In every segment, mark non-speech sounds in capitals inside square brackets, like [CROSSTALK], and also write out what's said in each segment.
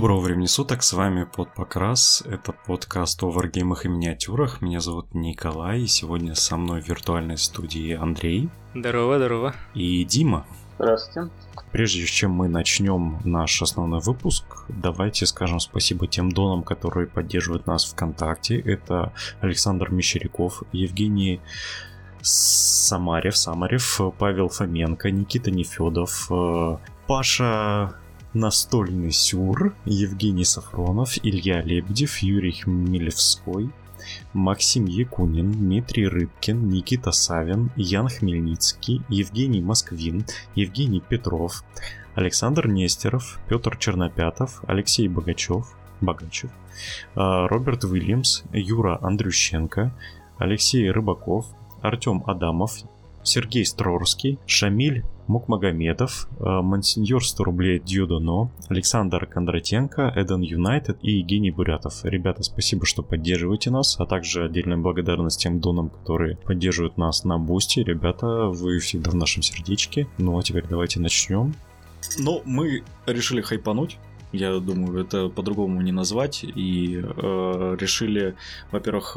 Доброго времени суток, с вами Под Покрас, это подкаст о варгеймах и миниатюрах, меня зовут Николай, и сегодня со мной в виртуальной студии Андрей. Здорово, здорово. И Дима. Здравствуйте. Прежде чем мы начнем наш основной выпуск, давайте скажем спасибо тем донам, которые поддерживают нас ВКонтакте. Это Александр Мещеряков, Евгений Самарев, Самарев, Павел Фоменко, Никита Нефедов, э, Паша Настольный Сюр, Евгений Сафронов, Илья Лебедев, Юрий Хмелевской, Максим Якунин, Дмитрий Рыбкин, Никита Савин, Ян Хмельницкий, Евгений Москвин, Евгений Петров, Александр Нестеров, Петр Чернопятов, Алексей Богачев, Богачев, а, Роберт Уильямс, Юра Андрющенко, Алексей Рыбаков, Артем Адамов, Сергей Строрский, Шамиль Мукмагомедов, э, Монсеньор 100 рублей Дьюдоно, Александр Кондратенко, Эден Юнайтед и Евгений Бурятов. Ребята, спасибо, что поддерживаете нас, а также отдельная благодарность тем донам, которые поддерживают нас на Бусти. Ребята, вы всегда в нашем сердечке. Ну а теперь давайте начнем. Ну, мы решили хайпануть. Я думаю, это по-другому не назвать. И э, решили, во-первых,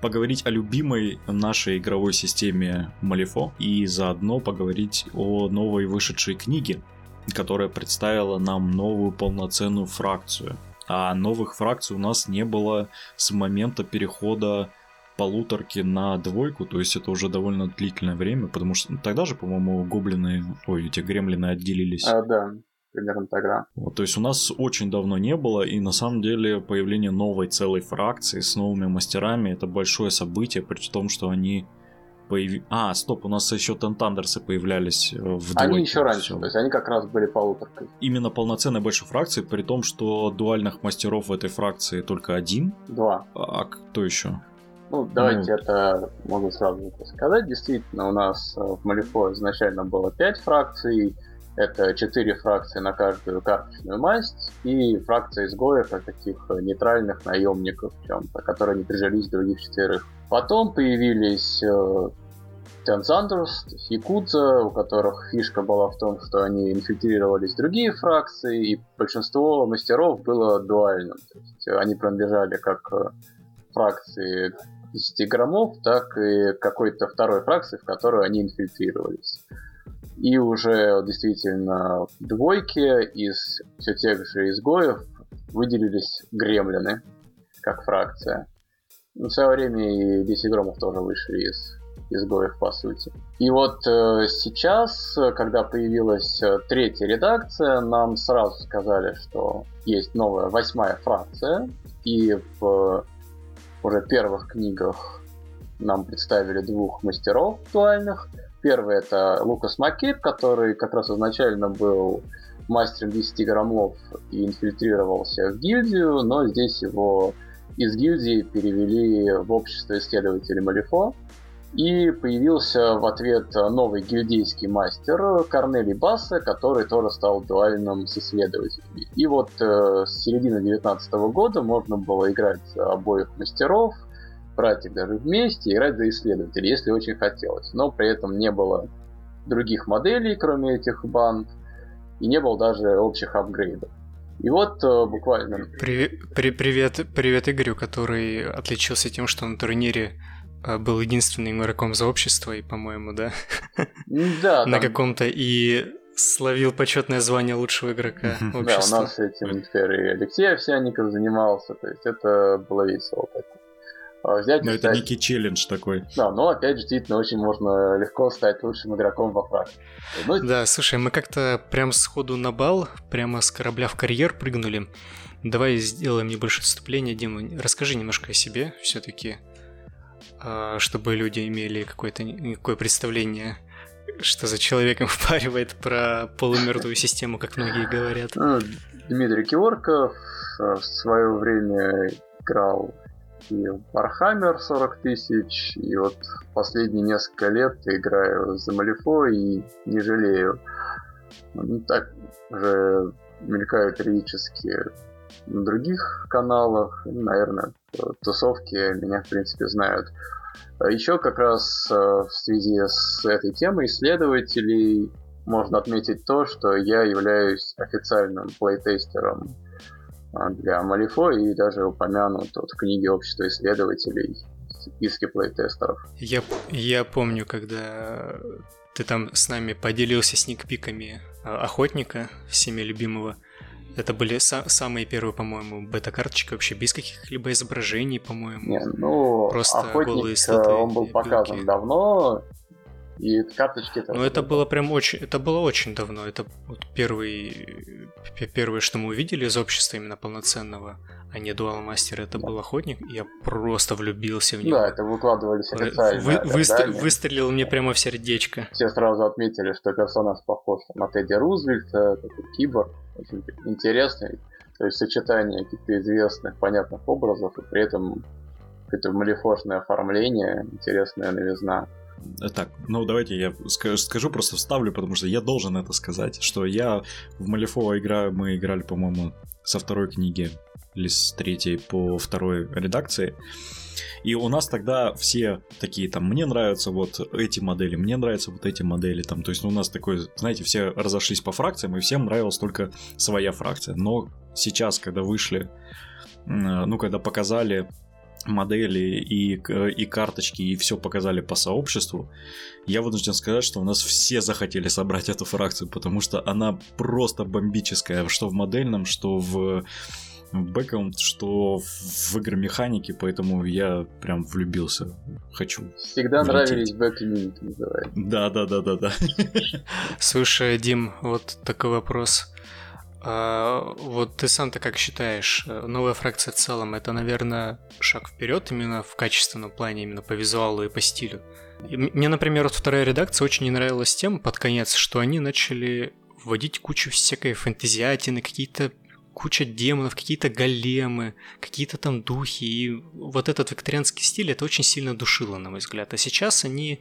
поговорить о любимой нашей игровой системе Малифо и заодно поговорить о новой вышедшей книге, которая представила нам новую полноценную фракцию. А новых фракций у нас не было с момента перехода полуторки на двойку, то есть это уже довольно длительное время, потому что ну, тогда же, по-моему, гоблины, ой, эти гремлины отделились. А, да, примерно тогда. Вот, то есть у нас очень давно не было, и на самом деле появление новой целой фракции с новыми мастерами это большое событие, при том, что они появи... А, стоп, у нас еще Тентандерсы появлялись э, в двойке. Они еще раньше, все. то есть они как раз были полуторкой. Именно полноценной большой фракции, при том, что дуальных мастеров в этой фракции только один. Два. А кто еще? Ну, давайте ну... это могу сразу сказать. Действительно, у нас э, в Малифо изначально было пять фракций, это четыре фракции на каждую карточную масть и фракция изгоев, а таких нейтральных наемников чем-то, которые не прижились других четверых. Потом появились э, Тянзандерс, Якудза, у которых фишка была в том, что они инфильтрировались в другие фракции, и большинство мастеров было дуальным. То есть они принадлежали как э, фракции 10 граммов, так и какой-то второй фракции, в которую они инфильтрировались. И уже действительно двойки из все тех же изгоев выделились гремлины, как фракция. Ну, в свое время и 10 громов тоже вышли из изгоев, по сути. И вот э, сейчас, когда появилась э, третья редакция, нам сразу сказали, что есть новая восьмая фракция, и в уже первых книгах нам представили двух мастеров актуальных – Первый это Лукас Маккейб, который как раз изначально был мастером 10 граммов и инфильтрировался в гильдию, но здесь его из гильдии перевели в общество исследователей Малифо. И появился в ответ новый гильдейский мастер Корнелий Басса, который тоже стал дуальным с исследователями. И вот э, с середины 19 года можно было играть обоих мастеров, брать их даже вместе, играть за исследователей, если очень хотелось. Но при этом не было других моделей, кроме этих банд, и не было даже общих апгрейдов. И вот э, буквально... Привет, при, привет, привет Игорю, который отличился тем, что на турнире э, был единственным игроком за общество, и, по-моему, да? Да. [LAUGHS] На каком-то и словил почетное звание лучшего игрока общества. Да, у нас этим и Алексей Овсянников занимался, то есть это было весело. Так. А, взять но это некий челлендж такой. Да, но опять же, действительно, очень можно легко стать лучшим игроком во фракции. Ну, да, слушай, мы как-то прям сходу на бал, прямо с корабля в карьер прыгнули. Давай сделаем небольшое вступление, Дима. Расскажи немножко о себе все-таки, а, чтобы люди имели какое-то какое представление, что за человеком впаривает [LAUGHS] про полумертвую систему, как многие говорят. Ну, Дмитрий Киворков в свое время играл и Warhammer 40 тысяч, и вот последние несколько лет играю за Малифо и не жалею. Ну, так же мелькаю периодически на других каналах, наверное, тусовки меня, в принципе, знают. А Еще как раз э, в связи с этой темой исследователей можно отметить то, что я являюсь официальным плейтестером для Малифо и даже упомянут вот, в книге Общества исследователей в списке плейтестеров. Я, я помню, когда ты там с нами поделился сникпиками а, охотника, всеми любимого. Это были са- самые первые, по-моему, бета-карточки вообще без каких-либо изображений, по-моему. Не, ну, Просто охотник, голые э, статуи, он был белки. показан давно, и карточки... Ну, это было прям очень, это было очень давно. Это вот первый, первое, что мы увидели из общества именно полноценного, а не Дуал Мастер, это был охотник. и Я просто влюбился в него. Да, это выкладывались Вы- официально. вы- выстр- выстрелил мне прямо в сердечко. Все сразу отметили, что персонаж похож на Тедди Рузвельта, такой киборг, очень интересный. То есть сочетание каких-то известных, понятных образов, и при этом какое-то малифошное оформление, интересная новизна. Э, Так, ну давайте я ска- скажу, просто вставлю, потому что я должен это сказать, что я в Малифо играю, мы играли, по-моему, со второй книги или с третьей по второй редакции. И у нас тогда все такие там, мне нравятся вот эти модели, мне нравятся вот эти модели, там, то есть у нас такой, знаете, все разошлись по фракциям, и всем нравилась только своя фракция. Но сейчас, когда вышли, м, ну, когда показали модели и, и карточки, и все показали по сообществу, я вынужден сказать, что у нас все захотели собрать эту фракцию, потому что она просто бомбическая, что в модельном, что в бэкграунд, что в игры механики, поэтому я прям влюбился. Хочу. Всегда Влететь. нравились бэк-юнит, называется. Да, да, да, да, да. Слушай, Дим, вот такой вопрос. А, вот ты сам-то как считаешь, э, новая фракция в целом это, наверное, шаг вперед именно в качественном плане, именно по визуалу и по стилю? Мне, например, вот вторая редакция очень не нравилась тем под конец, что они начали вводить кучу всякой фэнтезиатины, какие-то куча демонов, какие-то големы, какие-то там духи. И вот этот викторианский стиль, это очень сильно душило, на мой взгляд. А сейчас они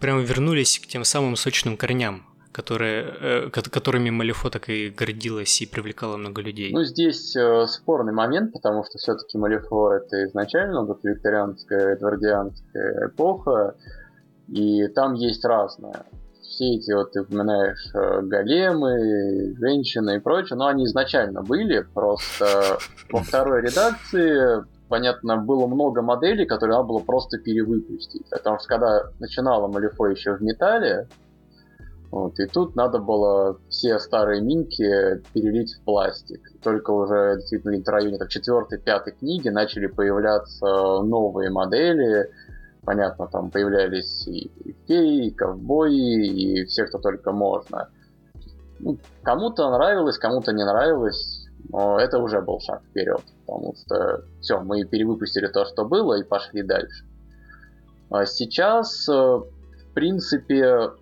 прям вернулись к тем самым сочным корням, которые, э, ко- которыми Малифо так и гордилась и привлекала много людей. Ну, здесь э, спорный момент, потому что все-таки Малифо это изначально вот викторианская, эдвардианская эпоха, и там есть разное. Все эти, вот ты упоминаешь, э, големы, женщины и прочее, но они изначально были, просто [LAUGHS] во второй редакции, понятно, было много моделей, которые надо было просто перевыпустить. Потому что когда начинала Малифо еще в металле, вот, и тут надо было все старые минки перелить в пластик. Только уже действительно в районе четвертой, пятой книги начали появляться новые модели. Понятно, там появлялись и, и феи, и ковбои, и все, кто только можно. Ну, кому-то нравилось, кому-то не нравилось, но это уже был шаг вперед, потому что все, мы перевыпустили то, что было, и пошли дальше. А сейчас, э, в принципе,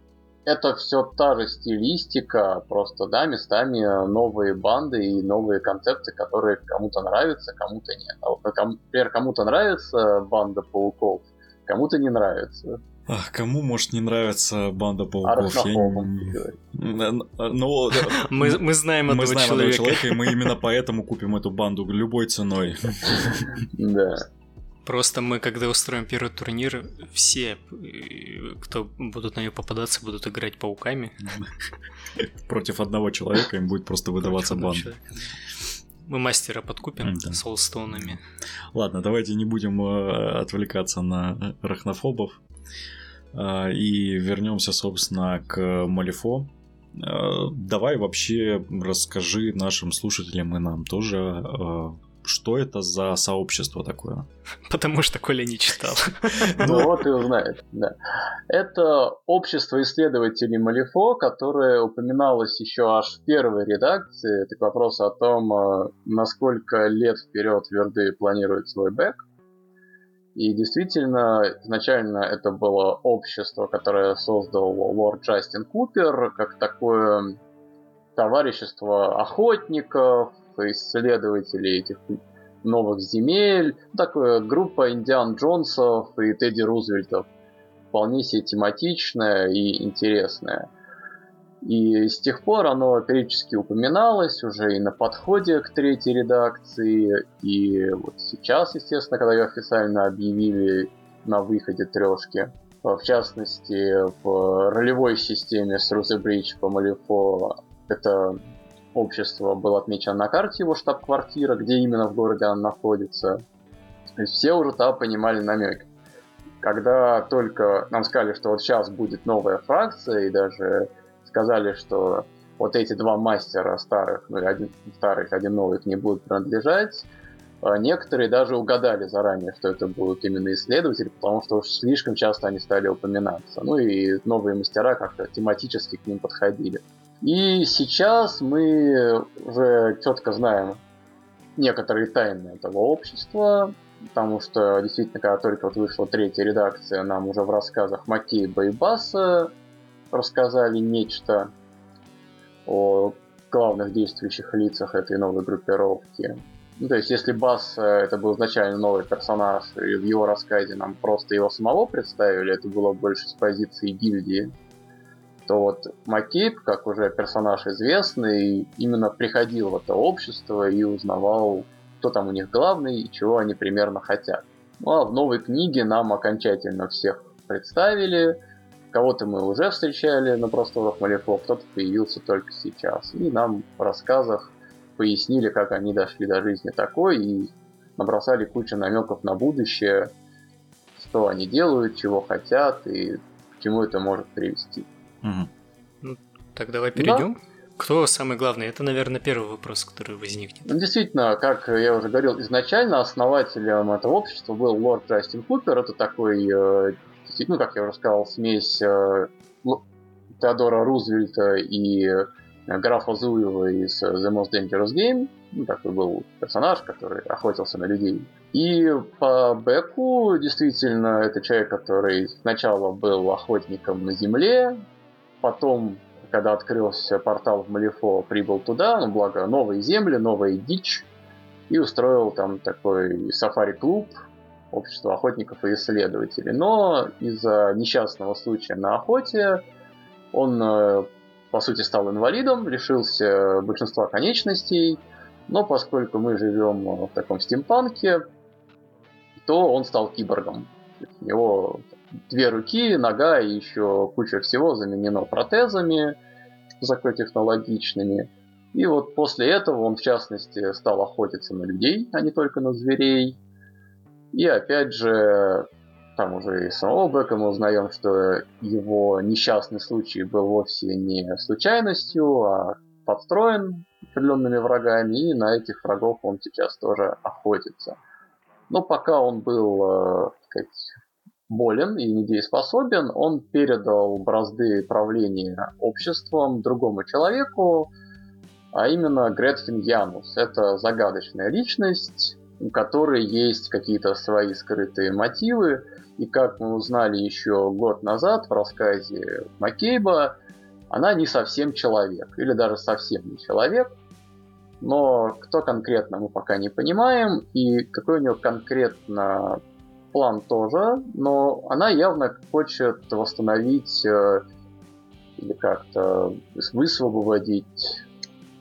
это все та же стилистика, просто, да, местами новые банды и новые концепции, которые кому-то нравятся, кому-то нет. А вот, например, кому-то нравится банда пауков, кому-то не нравится. Ах, кому может не нравится банда пауков? Я. Н- Ну, [LAUGHS] мы, мы знаем мы одного знаем одного человека. человека, и мы именно поэтому купим эту банду любой ценой. [LAUGHS] Да. Просто мы, когда устроим первый турнир, все, э, кто будут на нее попадаться, будут играть пауками. [LAUGHS] Против одного человека им будет просто выдаваться бан. Мы мастера подкупим Да. солстоунами. Ладно, давайте не будем э, отвлекаться на рахнофобов. А, И вернемся, собственно, к Малифо. Э, Давай вообще расскажи нашим слушателям и нам тоже, э, что это за сообщество такое. [LAUGHS] Потому что Коля не читал. [LAUGHS] Ну вот и узнает, да. Это общество исследователей Малифо, которое упоминалось еще аж в первой редакции. Это к вопросу о том, э, насколько лет вперед Верды планирует свой бэк. И действительно, изначально это было общество, которое создал лорд Джастин Купер, как такое товарищество охотников, исследователей этих новых земель, ну, такая группа Индиан Джонсов и Тедди Рузвельтов, вполне себе тематичная и интересная. И с тех пор оно периодически упоминалось уже и на подходе к третьей редакции, и вот сейчас, естественно, когда ее официально объявили на выходе трешки, в частности, в ролевой системе с Бридж по Малифо это общества был отмечен на карте его штаб-квартира, где именно в городе он находится. То есть все уже там понимали намеки. Когда только нам сказали, что вот сейчас будет новая фракция, и даже сказали, что вот эти два мастера старых, ну один старый, один новый ним будут принадлежать, а некоторые даже угадали заранее, что это будут именно исследователи, потому что уж слишком часто они стали упоминаться. Ну и новые мастера как-то тематически к ним подходили. И сейчас мы уже четко знаем некоторые тайны этого общества, потому что действительно, когда только вот вышла третья редакция, нам уже в рассказах Маккейба и Басса рассказали нечто о главных действующих лицах этой новой группировки. Ну, то есть, если Бас это был изначально новый персонаж, и в его рассказе нам просто его самого представили, это было больше с позиции гильдии, то вот Маккейб, как уже персонаж известный, именно приходил в это общество и узнавал кто там у них главный и чего они примерно хотят. Ну а в новой книге нам окончательно всех представили. Кого-то мы уже встречали на просторах Малифо, кто-то появился только сейчас. И нам в рассказах пояснили, как они дошли до жизни такой и набросали кучу намеков на будущее, что они делают, чего хотят и к чему это может привести. Угу. Ну, так давай перейдем. Да. Кто самый главный? Это, наверное, первый вопрос, который возникнет. Ну, действительно, как я уже говорил, изначально основателем этого общества был лорд Джастин Купер. Это такой, э, ну, как я уже сказал, смесь э, Теодора Рузвельта и э, графа Зуева из The Most Dangerous Game. Ну, такой был персонаж, который охотился на людей. И по Беку, действительно, это человек, который сначала был охотником на земле, потом когда открылся портал в Малифо, прибыл туда, ну, благо новые земли, новая дичь, и устроил там такой сафари-клуб, общество охотников и исследователей. Но из-за несчастного случая на охоте он, э, по сути, стал инвалидом, лишился большинства конечностей, но поскольку мы живем в таком стимпанке, то он стал киборгом. У него две руки, нога и еще куча всего заменено протезами высокотехнологичными. И вот после этого он, в частности, стал охотиться на людей, а не только на зверей. И опять же, там уже и самого Бека мы узнаем, что его несчастный случай был вовсе не случайностью, а подстроен определенными врагами, и на этих врагов он сейчас тоже охотится. Но пока он был, э, сказать, болен и недееспособен, он передал бразды правления обществом другому человеку, а именно Гретхен Янус. Это загадочная личность, у которой есть какие-то свои скрытые мотивы, и как мы узнали еще год назад в рассказе Маккейба, она не совсем человек, или даже совсем не человек, но кто конкретно мы пока не понимаем, и какой у нее конкретно план тоже, но она явно хочет восстановить э, или как-то высвободить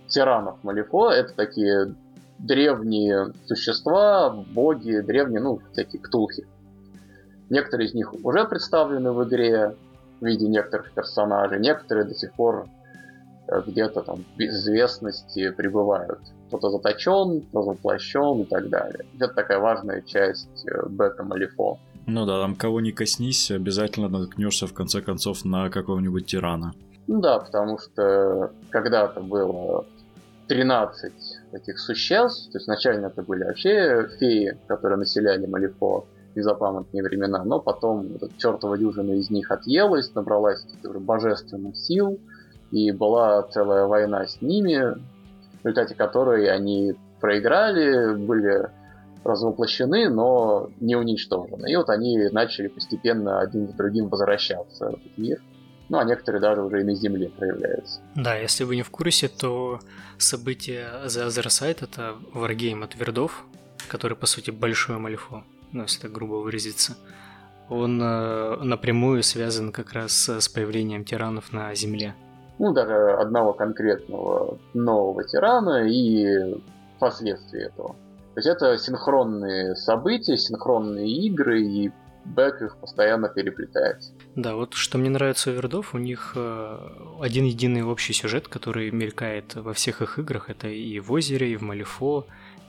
тиранов Малифо. Это такие древние существа, боги, древние, ну, всякие ктулхи. Некоторые из них уже представлены в игре в виде некоторых персонажей, некоторые до сих пор э, где-то там в известности пребывают кто-то заточен, кто воплощен и так далее. Это такая важная часть э, бета Малифо. Ну да, там кого не коснись, обязательно наткнешься в конце концов на какого-нибудь тирана. Ну да, потому что когда-то было 13 таких существ, то есть изначально это были вообще феи, которые населяли Малифо в незапамятные времена, но потом этот чертова дюжина из них отъелась, набралась божественных сил, и была целая война с ними, результате которой они проиграли, были развоплощены, но не уничтожены. И вот они начали постепенно один за другим возвращаться в этот мир. Ну, а некоторые даже уже и на Земле проявляются. Да, если вы не в курсе, то событие The Other Side — это варгейм от Вердов, который, по сути, большой Малифо, ну, если так грубо выразиться. Он э, напрямую связан как раз с появлением тиранов на Земле ну, даже одного конкретного нового тирана и последствия этого. То есть это синхронные события, синхронные игры, и бэк их постоянно переплетается. Да, вот что мне нравится у Вердов, у них э, один единый общий сюжет, который мелькает во всех их играх. Это и в Озере, и в Малифо,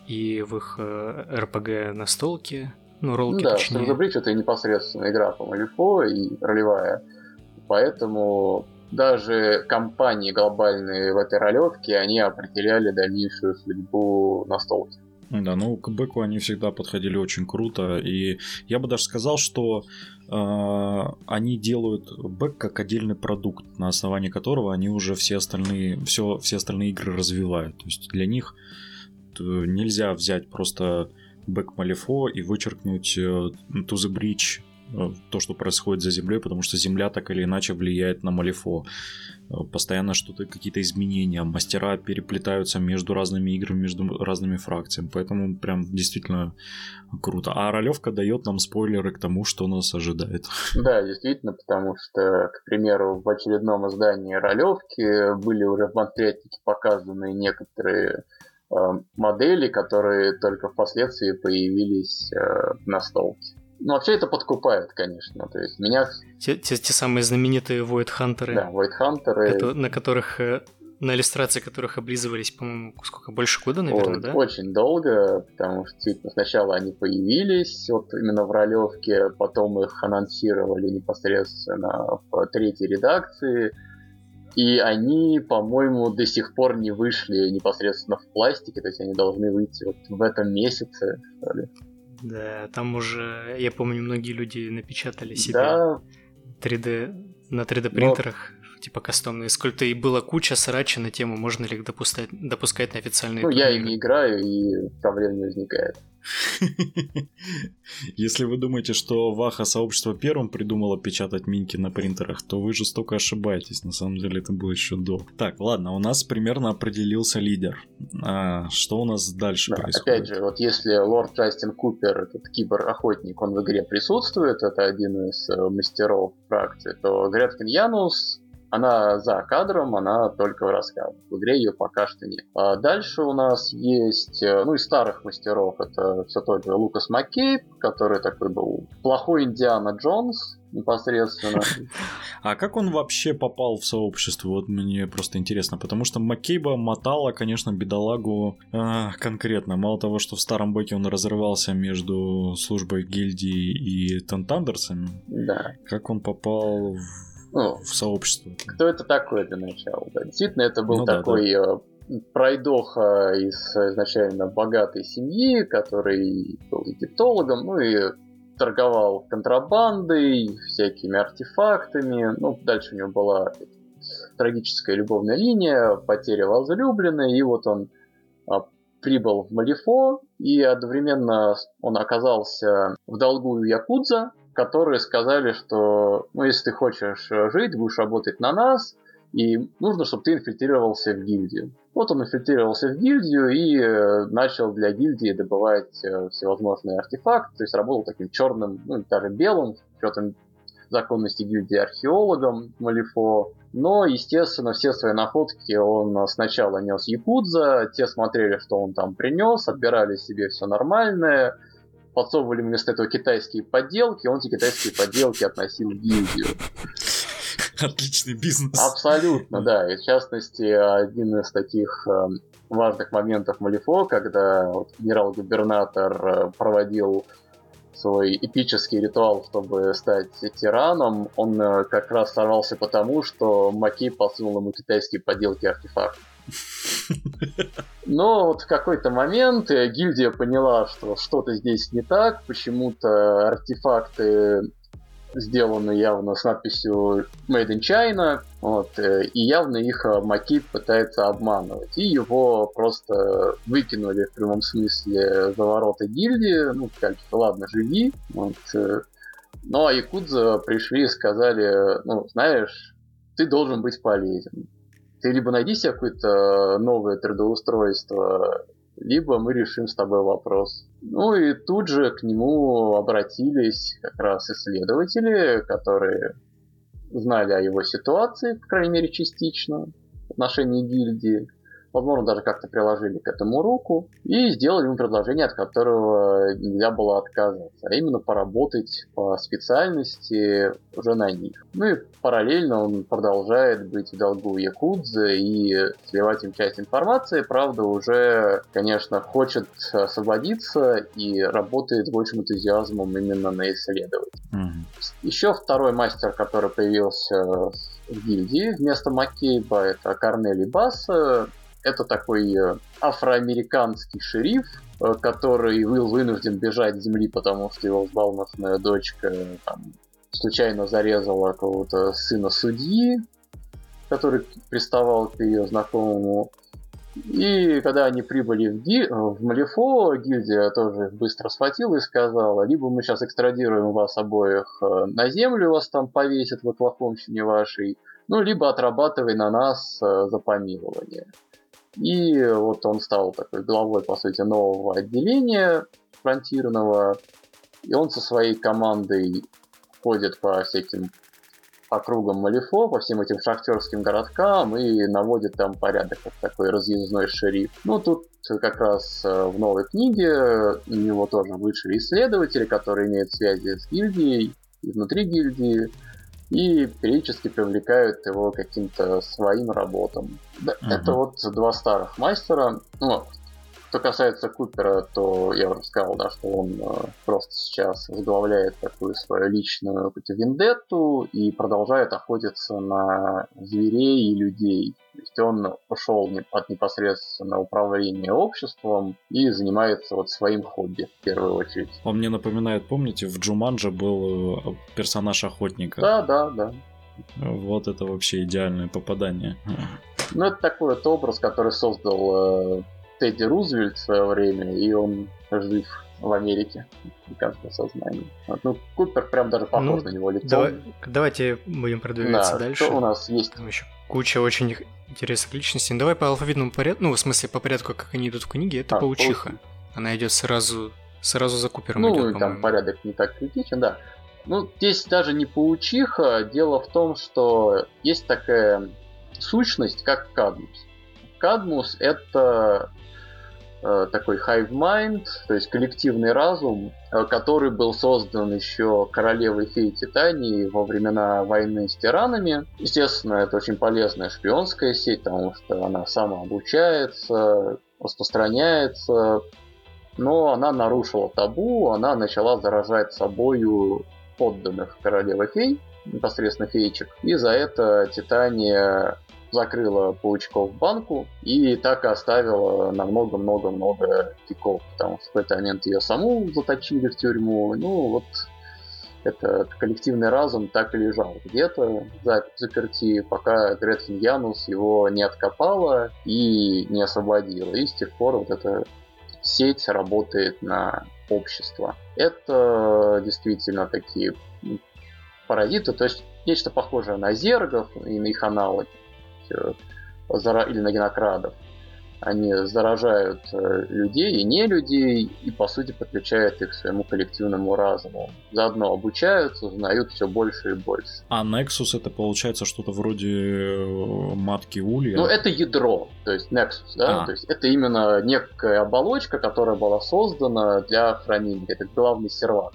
и в их э, РПГ на столке. Ну, роллки ну, да, точнее. Streams of это непосредственно игра по Малифо и ролевая. Поэтому даже компании глобальные в этой ролевке, они определяли дальнейшую судьбу настолки. Да, ну к бэку они всегда подходили очень круто, и я бы даже сказал, что э, они делают бэк как отдельный продукт, на основании которого они уже все остальные, все, все остальные игры развивают. То есть для них э, нельзя взять просто бэк Малифо и вычеркнуть э, To the Bridge то, что происходит за землей, потому что земля так или иначе влияет на Малифо. Э, постоянно что-то, какие-то изменения, мастера переплетаются между разными играми, между разными фракциями, поэтому прям действительно круто. А ролевка дает нам спойлеры к тому, что нас ожидает. Да, действительно, потому что, к примеру, в очередном издании ролевки были уже в Монтретике показаны некоторые э, модели, которые только впоследствии появились э, на столке. Ну, вообще это подкупает, конечно. То есть меня... Те, те, те самые знаменитые Void Hunter. Да, Void Hunter. На которых э, на иллюстрации которых облизывались, по-моему, сколько, больше года, наверное, Ой, да? Очень долго, потому что типа, сначала они появились вот именно в ролевке, потом их анонсировали непосредственно в третьей редакции, и они, по-моему, до сих пор не вышли непосредственно в пластике, то есть они должны выйти вот в этом месяце, что ли. Да, там уже, я помню, многие люди напечатали себе да. 3D на 3D принтерах, Но... типа кастомные сколько и было куча срача на тему, можно ли их допускать, допускать на официальные Ну, я и не играю, и проблем не возникает. [LAUGHS] Если вы думаете, что Ваха сообщество первым придумало печатать минки на принтерах, то вы жестоко ошибаетесь. На самом деле это было еще до. Так, ладно, у нас примерно определился лидер. А, что у нас дальше да, происходит? Опять же, вот если лорд Джастин Купер, этот кибер-охотник, он в игре присутствует, это один из э, мастеров фракции, то Греткин Янус она за кадром, она только в рассказе. В игре ее пока что нет. А дальше у нас есть, э, ну, из старых мастеров, это все тот же Лукас Маккейб, который такой был плохой Индиана Джонс, непосредственно. А как он вообще попал в сообщество? Вот мне просто интересно, потому что Маккейба мотала, конечно, бедолагу э, конкретно. Мало того, что в старом боке он разрывался между службой гильдии и Тентандерсами. Да. Как он попал в ну, в сообщество. Кто это такой для начала? Да? Действительно, это был ну, такой да, да. Э, пройдоха из изначально богатой семьи, который был египтологом, ну и торговал контрабандой, всякими артефактами. Ну, дальше у него была трагическая любовная линия, потеря возлюбленной, и вот он а, прибыл в Малифо, и одновременно он оказался в долгу у Якудза, которые сказали, что ну, если ты хочешь э, жить, будешь работать на нас, и нужно, чтобы ты инфильтрировался в гильдию. Вот он инфильтрировался в гильдию и э, начал для гильдии добывать э, всевозможные артефакты, то есть работал таким черным, ну даже белым, учетом законности гильдии археологом Малифо. Но, естественно, все свои находки он сначала нес Якудза, те смотрели, что он там принес, отбирали себе все нормальное, подсовывали вместо этого китайские подделки, он эти китайские подделки относил в гильдию. Отличный бизнес. Абсолютно, да. И в частности, один из таких э, важных моментов Малифо, когда вот, генерал-губернатор э, проводил свой эпический ритуал, чтобы стать тираном, он э, как раз сорвался потому, что Маки подсунул ему китайские подделки артефактов. Но вот в какой-то момент э, гильдия поняла, что что-то здесь не так, почему-то артефакты сделаны явно с надписью Made in China, вот, э, и явно их э, Макит пытается обманывать. И его просто выкинули в прямом смысле за ворота гильдии, ну, что ладно, живи. Вот. Ну, а Якудза пришли и сказали, ну, знаешь, ты должен быть полезен ты либо найди себе какое-то новое трудоустройство, либо мы решим с тобой вопрос. Ну и тут же к нему обратились как раз исследователи, которые знали о его ситуации, по крайней мере, частично в отношении гильдии. Возможно, даже как-то приложили к этому руку и сделали ему предложение, от которого нельзя было отказаться, а именно поработать по специальности уже на них. Ну и параллельно он продолжает быть в долгу Якудзы и сливать им часть информации, правда, уже, конечно, хочет освободиться и работает с большим энтузиазмом именно на исследовать. Mm-hmm. Еще второй мастер, который появился в гильдии вместо Маккейба, это Корнели Басс. Это такой э, афроамериканский шериф, э, который был вынужден бежать с земли, потому что его взбалмошная дочка там, случайно зарезала какого-то сына судьи, который приставал к ее знакомому. И когда они прибыли в, ги... в Малифо, гильдия тоже быстро схватила и сказала, либо мы сейчас экстрадируем вас обоих э, на землю, вас там повесят в оклахомщине вашей, ну, либо отрабатывай на нас за помилование. И вот он стал такой главой, по сути, нового отделения фронтирного. И он со своей командой ходит по всяким округам Малифо, по всем этим шахтерским городкам и наводит там порядок, как такой разъездной шериф. Ну, тут как раз э, в новой книге у него тоже вышли исследователи, которые имеют связи с гильдией и внутри гильдии и периодически привлекают его каким-то своим работам. Да, угу. Это вот два старых мастера. Ну, что касается Купера, то я уже сказал, да, что он э, просто сейчас возглавляет такую свою личную какую вендетту и продолжает охотиться на зверей и людей. То есть он ушел от непосредственно управления обществом и занимается вот своим хобби в первую очередь. Он мне напоминает, помните, в Джуманже был э, персонаж охотника. Да, да, да. Вот это вообще идеальное попадание. Ну, это такой вот образ, который создал э, Тедди Рузвельт в свое время, и он жив в Америке, в каждом сознании. Вот, ну, Купер прям даже похож ну, на него лицом. Давай, давайте будем продвигаться да, дальше. Что у нас есть? Там еще куча очень интересных личностей. Ну, давай по алфавитному порядку, ну, в смысле, по порядку, как они идут в книге, это а, паучиха. Паучиха. Она идет сразу, сразу за Купером Ну, идет, там порядок не так критичен, да. Ну, здесь даже не паучиха. Дело в том, что есть такая сущность, как кадмус. Кадмус — это такой hive mind, то есть коллективный разум, э, который был создан еще королевой феи Титании во времена войны с тиранами. Естественно, это очень полезная шпионская сеть, потому что она самообучается, распространяется, но она нарушила табу, она начала заражать собою подданных королевы фей, непосредственно феечек, и за это Титания закрыла паучков в банку и так и оставила на много-много-много киков, потому что в какой-то момент ее саму заточили в тюрьму. Ну, вот этот коллективный разум так и лежал где-то за заперти, пока Гретхен Янус его не откопала и не освободила. И с тех пор вот эта сеть работает на общество. Это действительно такие паразиты, то есть нечто похожее на зергов и на их аналоги. Э, или на генокрадов. Они заражают э, людей и не людей и, по сути, подключают их к своему коллективному разуму. Заодно обучаются, узнают все больше и больше. А Nexus это получается что-то вроде э, матки Улья? Ну, это ядро, то есть Nexus, да? А. То есть это именно некая оболочка, которая была создана для хранения. Это главный сервак.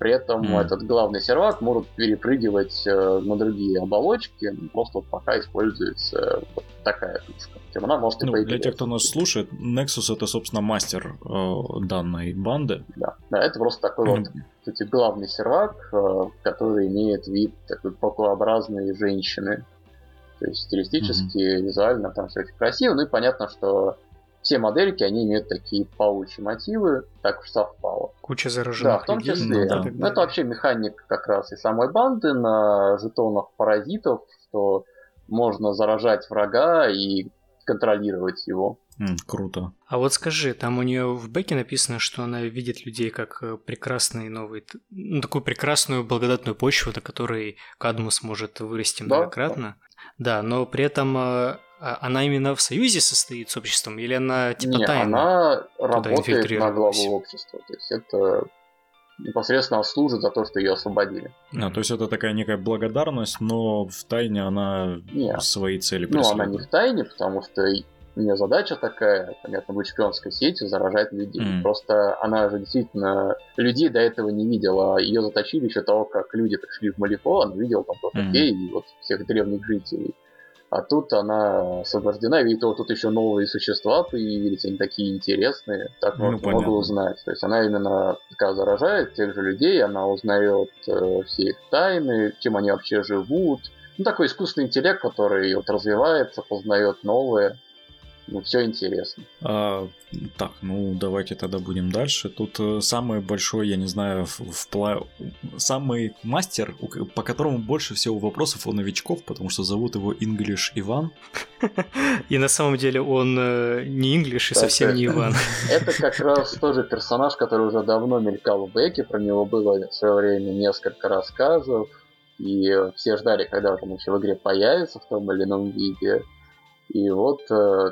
При этом mm. этот главный сервак может перепрыгивать э, на другие оболочки, просто пока используется вот такая тушка. Тем она может ну, Для тех, кто нас слушает, Nexus это, собственно, мастер э, данной банды. Да, да, это просто такой mm. вот кстати, главный сервак, э, который имеет вид такой покообразной женщины. То есть стилистически, mm-hmm. визуально там все очень красиво. Ну и понятно, что все модельки, они имеют такие паучьи мотивы, так уж совпало. Куча зараженных Да, в том числе. Ну, да. Ну, это вообще механик как раз и самой банды на жетонах паразитов, что можно заражать врага и контролировать его. Mm, круто. А вот скажи, там у нее в бэке написано, что она видит людей как э, прекрасные новые, ну, такую прекрасную благодатную почву, на которой Кадмус может вырасти многократно. Да, да но при этом э, она именно в союзе состоит с обществом или она типа Не, тайно она работает на главу общества. То есть это непосредственно служит за то, что ее освободили. А, то есть это такая некая благодарность, но в тайне она Не. свои цели преследует. Ну, она не в тайне, потому что у нее задача такая, понятно, быть шпионской сетью, заражать людей. Mm. Просто она же действительно людей до этого не видела. Ее заточили еще того, как люди пришли в Малифо, она видела там только mm. и вот всех древних жителей. А тут она освобождена, видит, вот тут еще новые существа появились, они такие интересные, так ну, можно много узнать. То есть она именно такая заражает тех же людей, она узнает э, все их тайны, чем они вообще живут. Ну, такой искусственный интеллект, который вот развивается, познает новое ну, все интересно. А, так, ну давайте тогда будем дальше. Тут э, самый большой, я не знаю, в, в пла... самый мастер, по которому больше всего вопросов у новичков, потому что зовут его English Иван. [LAUGHS] И на самом деле он э, не English и совсем не Иван. [LAUGHS] Это как раз тоже персонаж, который уже давно мелькал в Беке, про него было в свое время несколько рассказов, и все ждали, когда он еще в игре появится в том или ином виде. И вот э,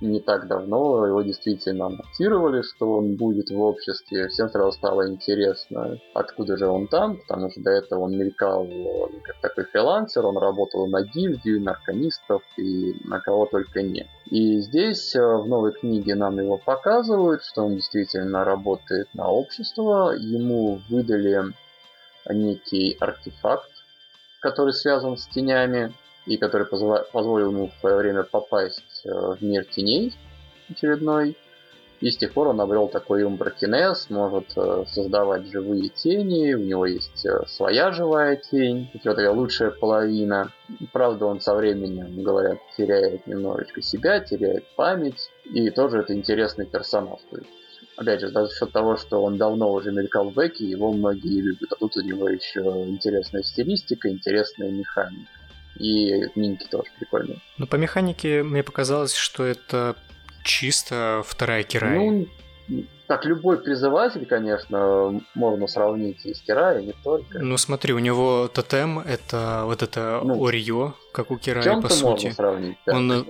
не так давно его действительно анонсировали, что он будет в обществе. Всем сразу стало интересно, откуда же он там, потому что до этого он мелькал как такой фрилансер, он работал на гильдию, на и на кого только не. И здесь э, в новой книге нам его показывают, что он действительно работает на общество. Ему выдали некий артефакт, который связан с тенями, и который позволил ему в свое время попасть э, в мир теней очередной. И с тех пор он обрел такой умбракинез, может э, создавать живые тени, у него есть э, своя живая тень, у него такая лучшая половина. Правда, он со временем, говорят, теряет немножечко себя, теряет память, и тоже это интересный персонаж. То есть, опять же, за счет того, что он давно уже мелькал в Беке, его многие любят, а тут у него еще интересная стилистика, интересная механика. И миньки тоже прикольные. Ну, по механике мне показалось, что это чисто вторая Кирай. Ну, так, любой призыватель, конечно, можно сравнить и с Кирай, не только. Ну, смотри, у него тотем — это вот это ну, Орио, как у Кирая, по сути. Можно сравнить, да, Он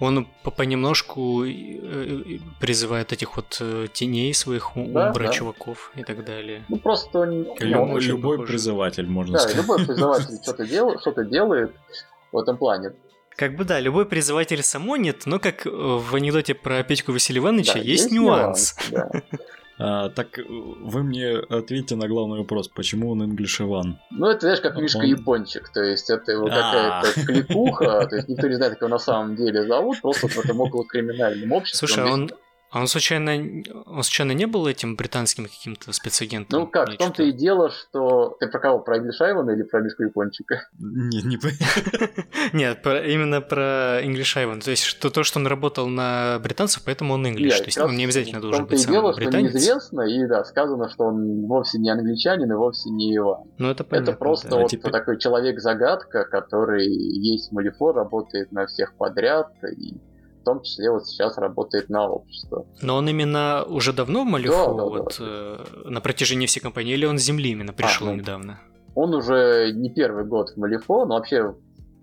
он понемножку э, призывает этих вот э, теней своих да, умбра, да. чуваков и так далее. Ну просто он, Люб, любой похож. призыватель, можно да, сказать. любой [LAUGHS] призыватель что-то делает, что-то делает в этом плане. Как бы да, любой призыватель самонит, но как в анекдоте про Петьку Василия Ивановича да, есть, есть нюанс. нюанс да. [LAUGHS] А, так вы мне ответьте на главный вопрос, почему он English Иван? Ну, это, знаешь, как Мишка он... Япончик, то есть это его какая-то кликуха, то есть никто не знает, как его на самом деле зовут, просто в этом около криминальном обществе. Слушай, он, а он случайно, он случайно не был этим британским каким-то спецагентом? Ну как, в том-то и дело, что... Ты про кого? Про English Ivan или про Мишку Япончика? Не, не [LAUGHS] Нет, именно про English Ivan. То есть что то, что он работал на британцев, поэтому он English. То есть он не обязательно должен быть сам британец. В том-то и дело, что неизвестно, и да, сказано, что он вовсе не англичанин и вовсе не Иван. Ну это понятно. Это просто вот такой человек-загадка, который есть в Малифо, работает на всех подряд, и в том числе вот сейчас работает на общество. Но он именно уже давно в Малифо, да, вот, да. Э, на протяжении всей кампании, или он с Земли именно пришел а, ну, недавно? Он уже не первый год в Малифо, но вообще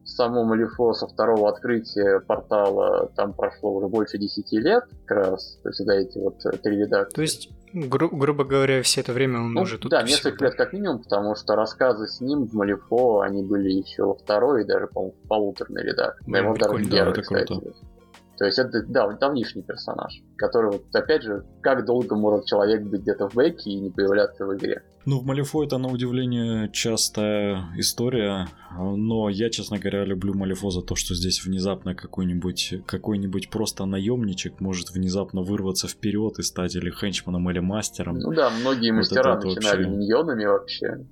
само Малифо со второго открытия портала там прошло уже больше 10 лет, как раз, то есть за эти вот э, три редакции. То есть, гру- грубо говоря, все это время он ну, уже тут... Да, несколько лет как минимум, потому что рассказы с ним в Малифо, они были еще во второй и даже, по-моему, в полуторной редакции. Даже первый, да, кстати. Круто. То есть это, да, давнишний персонаж, который, вот, опять же, как долго может человек быть где-то в бэке и не появляться в игре. Ну, в Малифо это, на удивление, частая история, но я, честно говоря, люблю Малифо за то, что здесь внезапно какой-нибудь какой-нибудь просто наемничек может внезапно вырваться вперед и стать или хенчманом, или мастером. Ну да, многие вот мастера начинали вообще... миньонами вообще.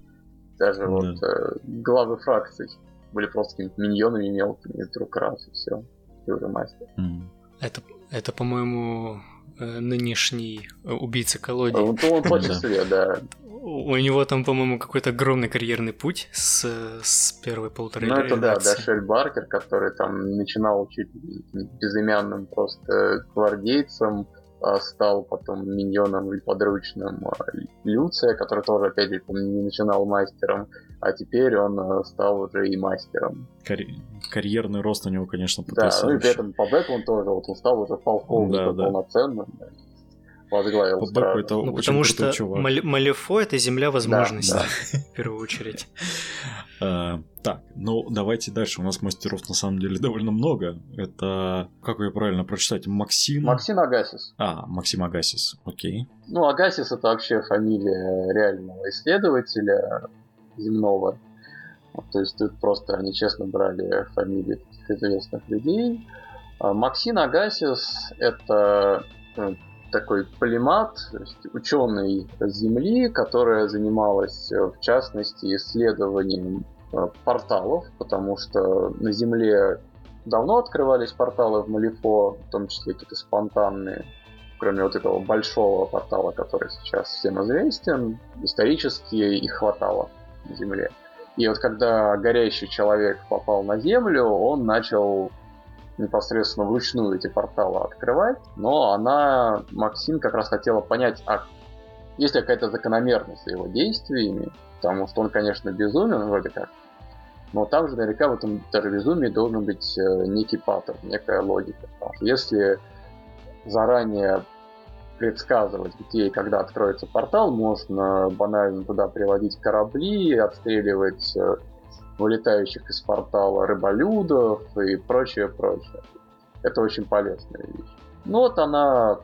Даже да. вот э, главы фракций были просто какими-то миньонами мелкими, вдруг раз и все ты уже мастер. Mm. Это, это по-моему, э, нынешний э, убийца колодий. Он, он точно себе, да. У него там, по-моему, какой-то огромный карьерный путь с, с первой полторы Ну, это да, Дашель Баркер, который там начинал чуть безымянным просто гвардейцем, а стал потом миньоном и подручным а, Люция, который тоже, опять же, не начинал мастером, а теперь он а, стал уже и мастером. Карь... Карьерный рост у него, конечно, потрясающий. Да, ну и при этом по бэку он тоже, вот он стал уже полковником да, да. полноценным. Возглавил Бабеку это Ну, очень потому что чувак. Мал- Малифо — это земля возможностей, да. в первую очередь. [LAUGHS] Э, Так, ну давайте дальше. У нас мастеров на самом деле довольно много. Это, как ее правильно прочитать, Максим... Максим Агасис. А, Максим Агасис, окей. Ну, Агасис это вообще фамилия реального исследователя земного. То есть тут просто они честно брали фамилии таких известных людей. А Максим Агасис это ну, такой полимат, то ученый Земли, которая занималась э, в частности исследованием э, порталов, потому что на Земле давно открывались порталы в Малифо, в том числе какие-то спонтанные кроме вот этого большого портала, который сейчас всем известен, исторически их хватало на Земле. И вот когда горящий человек попал на Землю, он начал непосредственно вручную эти порталы открывать, но она, Максим, как раз хотела понять, а есть ли какая-то закономерность за его действиями, потому что он, конечно, безумен вроде как, но там же наверняка в этом даже безумии должен быть э, некий паттерн, некая логика. Если заранее предсказывать, где и когда откроется портал, можно банально туда приводить корабли, отстреливать э, вылетающих из портала рыболюдов и прочее, прочее. Это очень полезная вещь. Ну вот она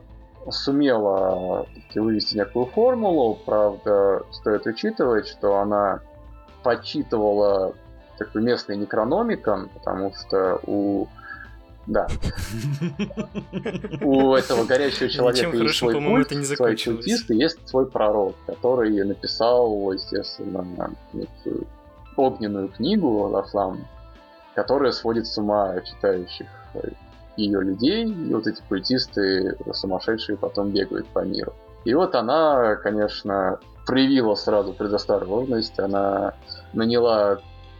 сумела вывести некую формулу, правда, стоит учитывать, что она подсчитывала такой местный некрономикон, потому что у да. У этого горящего человека Ничем есть свой по-моему, культ, это не свои закончилось. культисты, есть свой пророк, который написал, естественно, некую огненную книгу Лафлам, которая сводит с ума читающих ее людей, и вот эти культисты сумасшедшие потом бегают по миру. И вот она, конечно, проявила сразу предосторожность, она наняла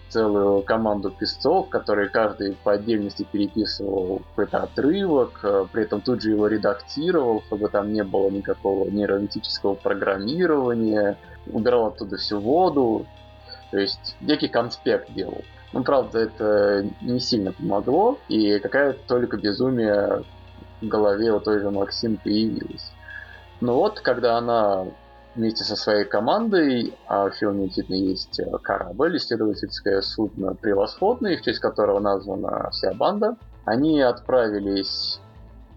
целую команду писцов, которые каждый по отдельности переписывал какой-то отрывок, при этом тут же его редактировал, чтобы там не было никакого нейролитического программирования, убирал оттуда всю воду, то есть некий конспект делал. Ну, правда, это не сильно помогло, и какая-то только безумие в голове у той же Максим появилась. Но вот, когда она вместе со своей командой, а в фильме действительно есть корабль, исследовательское судно «Превосходный», в честь которого названа вся банда. Они отправились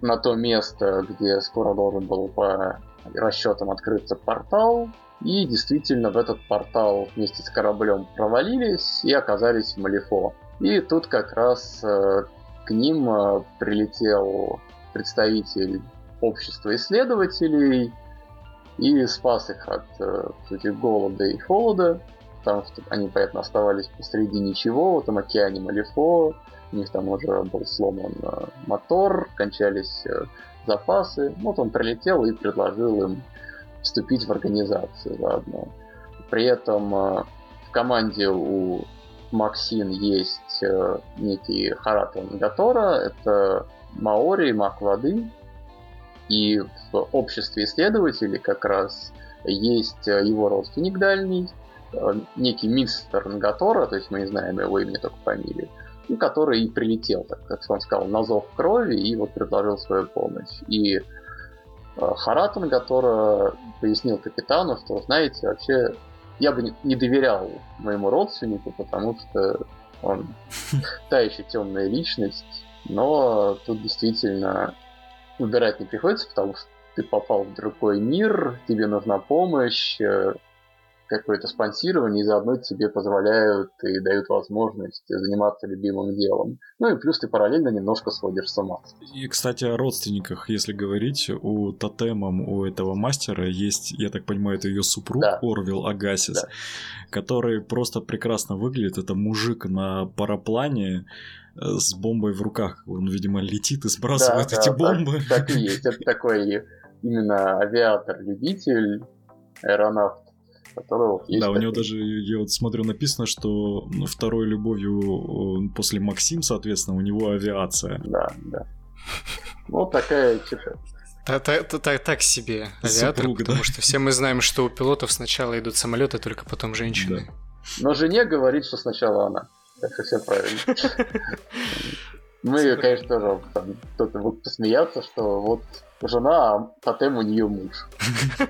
на то место, где скоро должен был по расчетам открыться портал, и действительно в этот портал вместе с кораблем провалились и оказались в Малифо. И тут как раз э, к ним э, прилетел представитель общества исследователей, и спас их от э, голода и холода, потому что они, понятно, оставались посреди ничего, в этом океане Малифо, у них там уже был сломан э, мотор, кончались э, запасы. Вот он прилетел и предложил им вступить в организацию заодно. При этом э, в команде у Максин есть э, некий Харата Нагатора, это Маори, маг воды, и в обществе исследователей как раз есть э, его родственник дальний, некий мистер Нагатора, то есть мы не знаем его имени, только фамилию, ну, который и прилетел, так как он сказал, на зов крови и вот предложил свою помощь. И э, Харата Нагатора пояснил капитану, что, знаете, вообще я бы не- не доверял моему родственнику, потому что он [LAUGHS] та еще темная личность, но тут действительно выбирать не приходится, потому что ты попал в другой мир, тебе нужна помощь, э, какое-то спонсирование, и заодно тебе позволяют и дают возможность заниматься любимым делом. Ну и плюс ты параллельно немножко сводишь с ума. И, кстати, о родственниках, если говорить, у тотемом у этого мастера есть, я так понимаю, это ее супруг Да. Орвил Агасис, Да. который просто прекрасно выглядит. Это мужик на параплане э, с бомбой в руках. Он, видимо, летит и сбрасывает Да, эти да, бомбы. Так, так и есть. Это такой именно авиатор-любитель, аэронавт, которого есть Да, у него даже, я вот смотрю, написано, что ну, второй любовью после Максим, соответственно, у него авиация. Да, да. Вот такая чита. Та- та- та- та- Так себе авиатор, Супруг, да. потому что все мы знаем, что у пилотов сначала идут самолеты, только потом женщины. Но жене говорит, что сначала она. Так что все правильно. [LAUGHS] Мы, конечно, тоже кто-то будет посмеяться, что вот жена, а тотем у нее муж. [LAUGHS]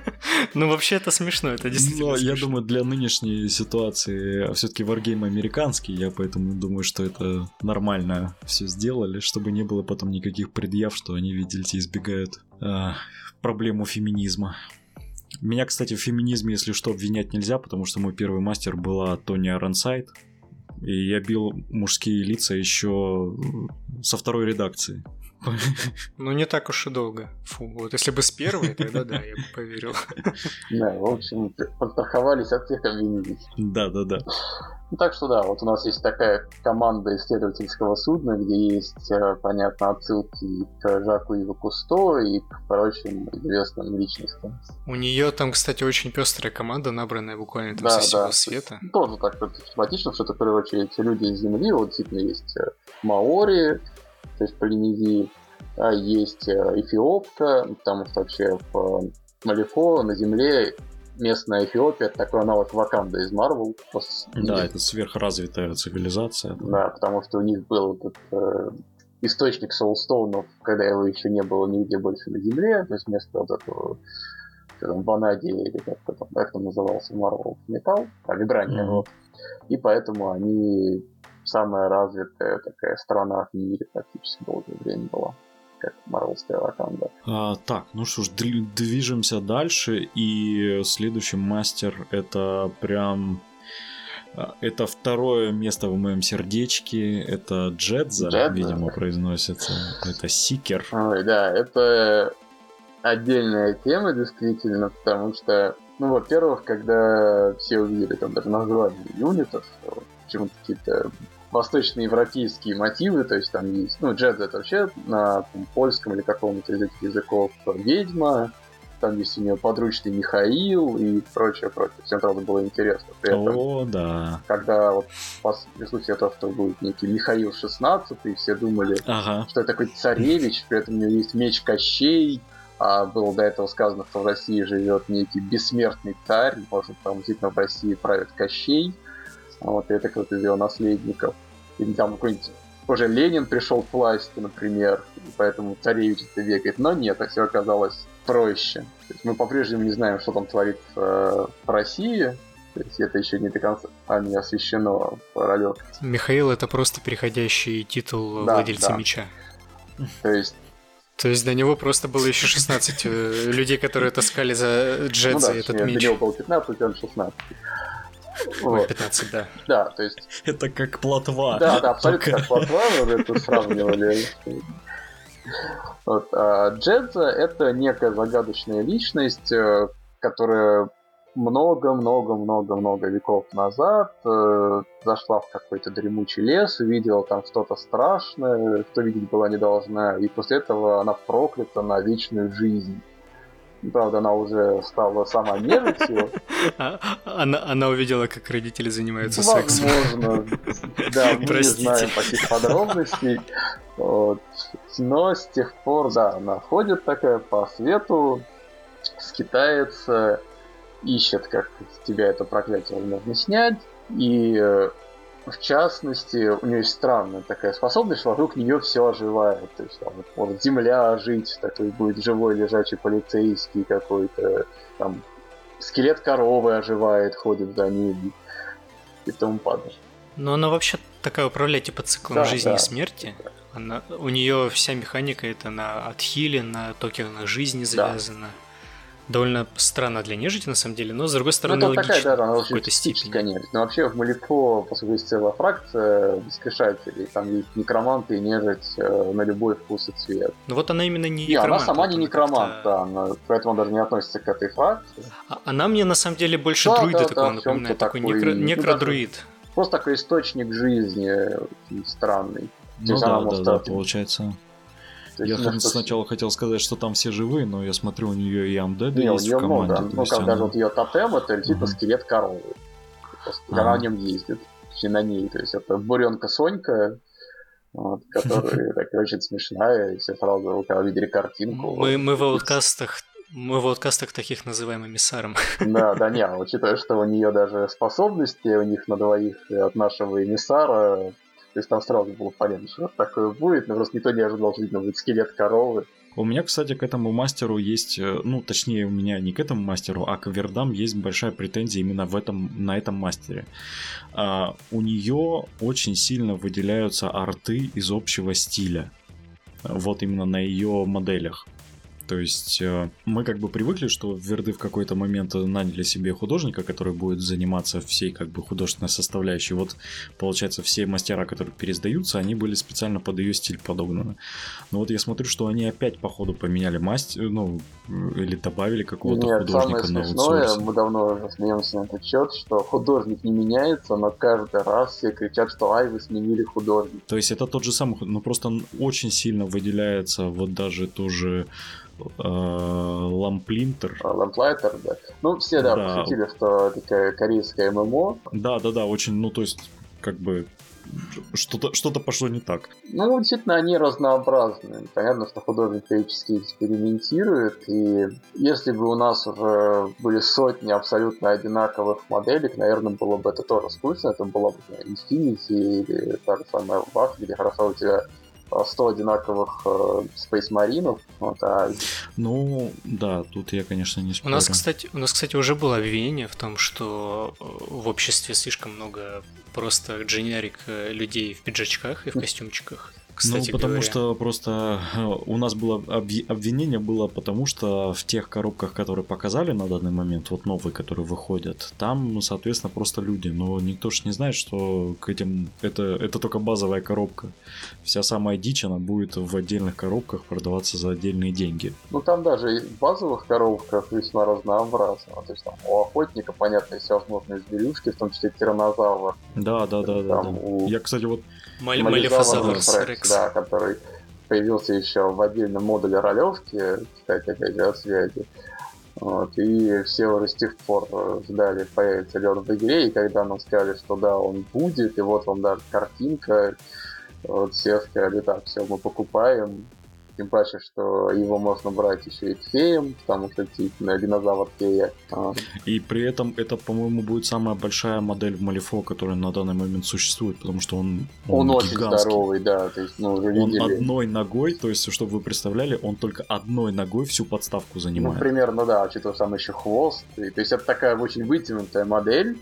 Ну, вообще это смешно, это действительно Но я думаю, для нынешней ситуации все-таки Wargame американский, я поэтому думаю, что это нормально все сделали, чтобы не было потом никаких предъяв, что они, видите, избегают а, проблему феминизма. Меня, кстати, в феминизме, если что, обвинять нельзя, потому что мой первый мастер была Тони Аронсайд, и я бил мужские лица еще со второй редакции. [LAUGHS] Ну, не так уж и долго. Фу, вот если бы с первой, тогда да, я бы поверил. [LAUGHS] Да, в общем, подстраховались от всех обвинений. Да-да-да. Ну, так что да, вот у нас есть такая команда исследовательского судна, где есть, э, понятно, отсылки к Жаку Ива Кусто, и к прочим известным личностям. У нее там, кстати, очень пестрая команда, набранная буквально там Да, со всего да. света. Тоже так вот тематично, что это в первую очередь люди из Земли, вот действительно есть э, Маори, то есть Полинезии, а есть э, Эфиопка, потому что вообще в э, Малифо на Земле местная Эфиопия это такой аналог Ваканда из Марвел. Да, это сверхразвитая цивилизация. Да, потому что у них был этот э, источник соулстоунов, когда его еще не было нигде больше на Земле, то есть вместо вот этого там, ванадия или как, это там, как там назывался Марвел металл, а вибрания, Мгм. вот. И поэтому они самая развитая такая страна в мире практически долгое время была, как Марвелская Ваканда. А, так, ну что ж, движемся дальше. И следующий мастер это прям... а, Это второе место в моем сердечке. Это Джедза, Джедза. видимо, произносится. Это Сикер. Ой, да, это отдельная тема, действительно, потому что, ну, во-первых, когда все увидели там даже название юнитов, почему-то какие-то восточноевропейские мотивы, то есть там есть, ну, джедз это вообще на там, польском или каком-то из этих языков ведьма, там есть у нее подручный Михаил и прочее, прочее. Всем, правда, было интересно. При этом О, да. когда вот пос- прислушали то, что будет некий Михаил 16, и все думали, Ага. что это такой царевич, при этом у него есть меч Кощей, а было до этого сказано, что в России живет некий бессмертный царь, может, там действительно в России правит Кощей, вот это кто-то из его наследников. Или там какой-нибудь уже Ленин пришел к власти, например, и поэтому царевич это бегает. Но нет, так все оказалось проще. То есть мы по-прежнему не знаем, что там творится э, в России, то есть это еще не до конца а, не освещено ролевке. Михаил это просто переходящий титул Да, владельца да. меча. То есть То есть до него просто было еще [LAUGHS] 16 э, людей, которые таскали за ну Джедзи да, этот меч. до него было 15, он 16. Вот. 15, да. Да, то есть, Это как плотва. да, да, абсолютно как плотва, мы это сравнивали. Вот, а Джедза — это некая загадочная личность, э, которая много-много-много-много веков назад э, зашла в какой-то дремучий лес, увидела там что-то страшное, что видеть была не должна, и после этого она проклята на вечную жизнь. Правда, она уже стала сама нежитью, [LAUGHS] А- Она, она увидела, как родители занимаются сексом. Возможно. Да, мы не Простите. знаем таких подробностей. Вот. Но с тех пор, да, она ходит такая по свету, скитается, ищет, как с тебя это проклятие возможно снять. И э, в частности, у нее есть странная такая способность, что вокруг нее все оживает. То есть там вот земля ожить, такой будет живой лежачий полицейский какой-то, там скелет коровы оживает, ходит за ним и тому подобное. Но она вообще такая управляет типа циклом Да, жизни да. и смерти. Она, у нее вся механика это на отхиле, на токенах жизни завязана. Довольно странно для нежити на самом деле, но с другой Ну, стороны такая, логично да, она в очень какой-то степени. нежить. Но вообще в Малифо, поскольку есть целая фракция воскрешателей, там есть некроманты и нежить э, на любой вкус и цвет. Но вот она именно не Не, она сама не некромант, да, она- поэтому она даже не относится к этой фракции. А- Она мне на самом деле больше Да, друида да, такого да, напоминает, такой такой, некро- ну, некродруид. Просто такой источник жизни очень странный. Ну есть да, она да, может да, получается. Я что- сначала хотел сказать, что там все живые, но я смотрю, у нее и у есть нее в команде. много. Ну, она- даже вот ее тотем, это типа скелет коровы. Она на нем ездит. На ней. То есть это буренка Сонька, вот, [LAUGHS] которая такая очень смешная, и все сразу, когда видели картинку. Мы, мы в вот, ауткастах мы в ауткастах таких называем эмиссаром. [LAUGHS] Да, да, не, а учитывая, что у нее даже способности у них на двоих от нашего эмиссара То есть там сразу было понятно, что такое будет, но просто никто не ожидал, что видно будет скелет коровы. У меня, кстати, к этому мастеру есть, э, ну, точнее, у меня не к этому мастеру, а к Вердам есть большая претензия именно в этом, на этом мастере. А, у нее очень сильно выделяются арты из общего стиля. Вот именно на ее моделях. То есть э, мы как бы привыкли, что Верды в какой-то момент наняли себе художника, который будет заниматься всей как бы художественной составляющей. Вот получается все мастера, которые пересдаются, они были специально под ее стиль подогнаны. Но вот я смотрю, что они опять по ходу поменяли мастер, ну или добавили какого-то Нет, художника самое на смешное, аутсорсе. мы давно уже смеемся на этот счет, что художник не меняется, но каждый раз все кричат, что ай, вы сменили художника. То есть это тот же самый, но просто он очень сильно выделяется вот даже тоже э, Ламплинтер. А, Ламплайтер, да. Ну, все, да, Да. пошутили, что такая корейская ММО. Да, да, да, очень, ну то есть как бы что-то что-то пошло не так. Ну, действительно, они разнообразны. Понятно, что художник периодически экспериментирует, и если бы у нас уже были сотни абсолютно одинаковых моделек, наверное, было бы это тоже скучно. Это была бы Infinity или та же самая Бах, где хорошо у тебя 100 одинаковых э, Space Marine, вот, а Ну, да, тут я, конечно, не У спорю. нас, кстати, у нас, кстати, уже было обвинение в том, что э, в обществе слишком много просто дженерик э, людей в пиджачках и в костюмчиках. Кстати ну, потому говоря. что просто э, у нас было обви- обвинение было потому, что в тех коробках, которые показали на данный момент, вот новые, которые выходят, там, ну, соответственно, просто люди. Но никто ж не знает, что к этим это, это только базовая коробка. Вся самая дичь, она будет в отдельных коробках продаваться за отдельные деньги. Ну там даже и в базовых коробках весьма разнообразно. То есть там у охотника, понятно, всевозможные зверюшки, в том числе тиранозавр. Да, да, да, да. Там да. у Я, кстати, вот Малифозаврус Рекс. Да, который появился еще в отдельном модуле ролевки, кстати, опять же, от связи. Вот, и все уже с тех пор э, ждали, появится ли он в игре, и когда нам сказали, что да, он будет, и вот вам даже картинка, вот все сказали, так, все, мы покупаем, тем паче, что его можно брать еще и феем, потому что действительно динозавр фея. А, И при этом это, по-моему, будет самая большая модель в Малифо, которая на данный момент существует, потому что он, Он, очень гигантский. здоровый, да, то есть, ну, уже Он одной ногой, то есть, чтобы вы представляли, он только одной ногой всю подставку Ну, занимает. примерно, да, учитывая, что там еще хвост. И, то есть это такая очень вытянутая модель,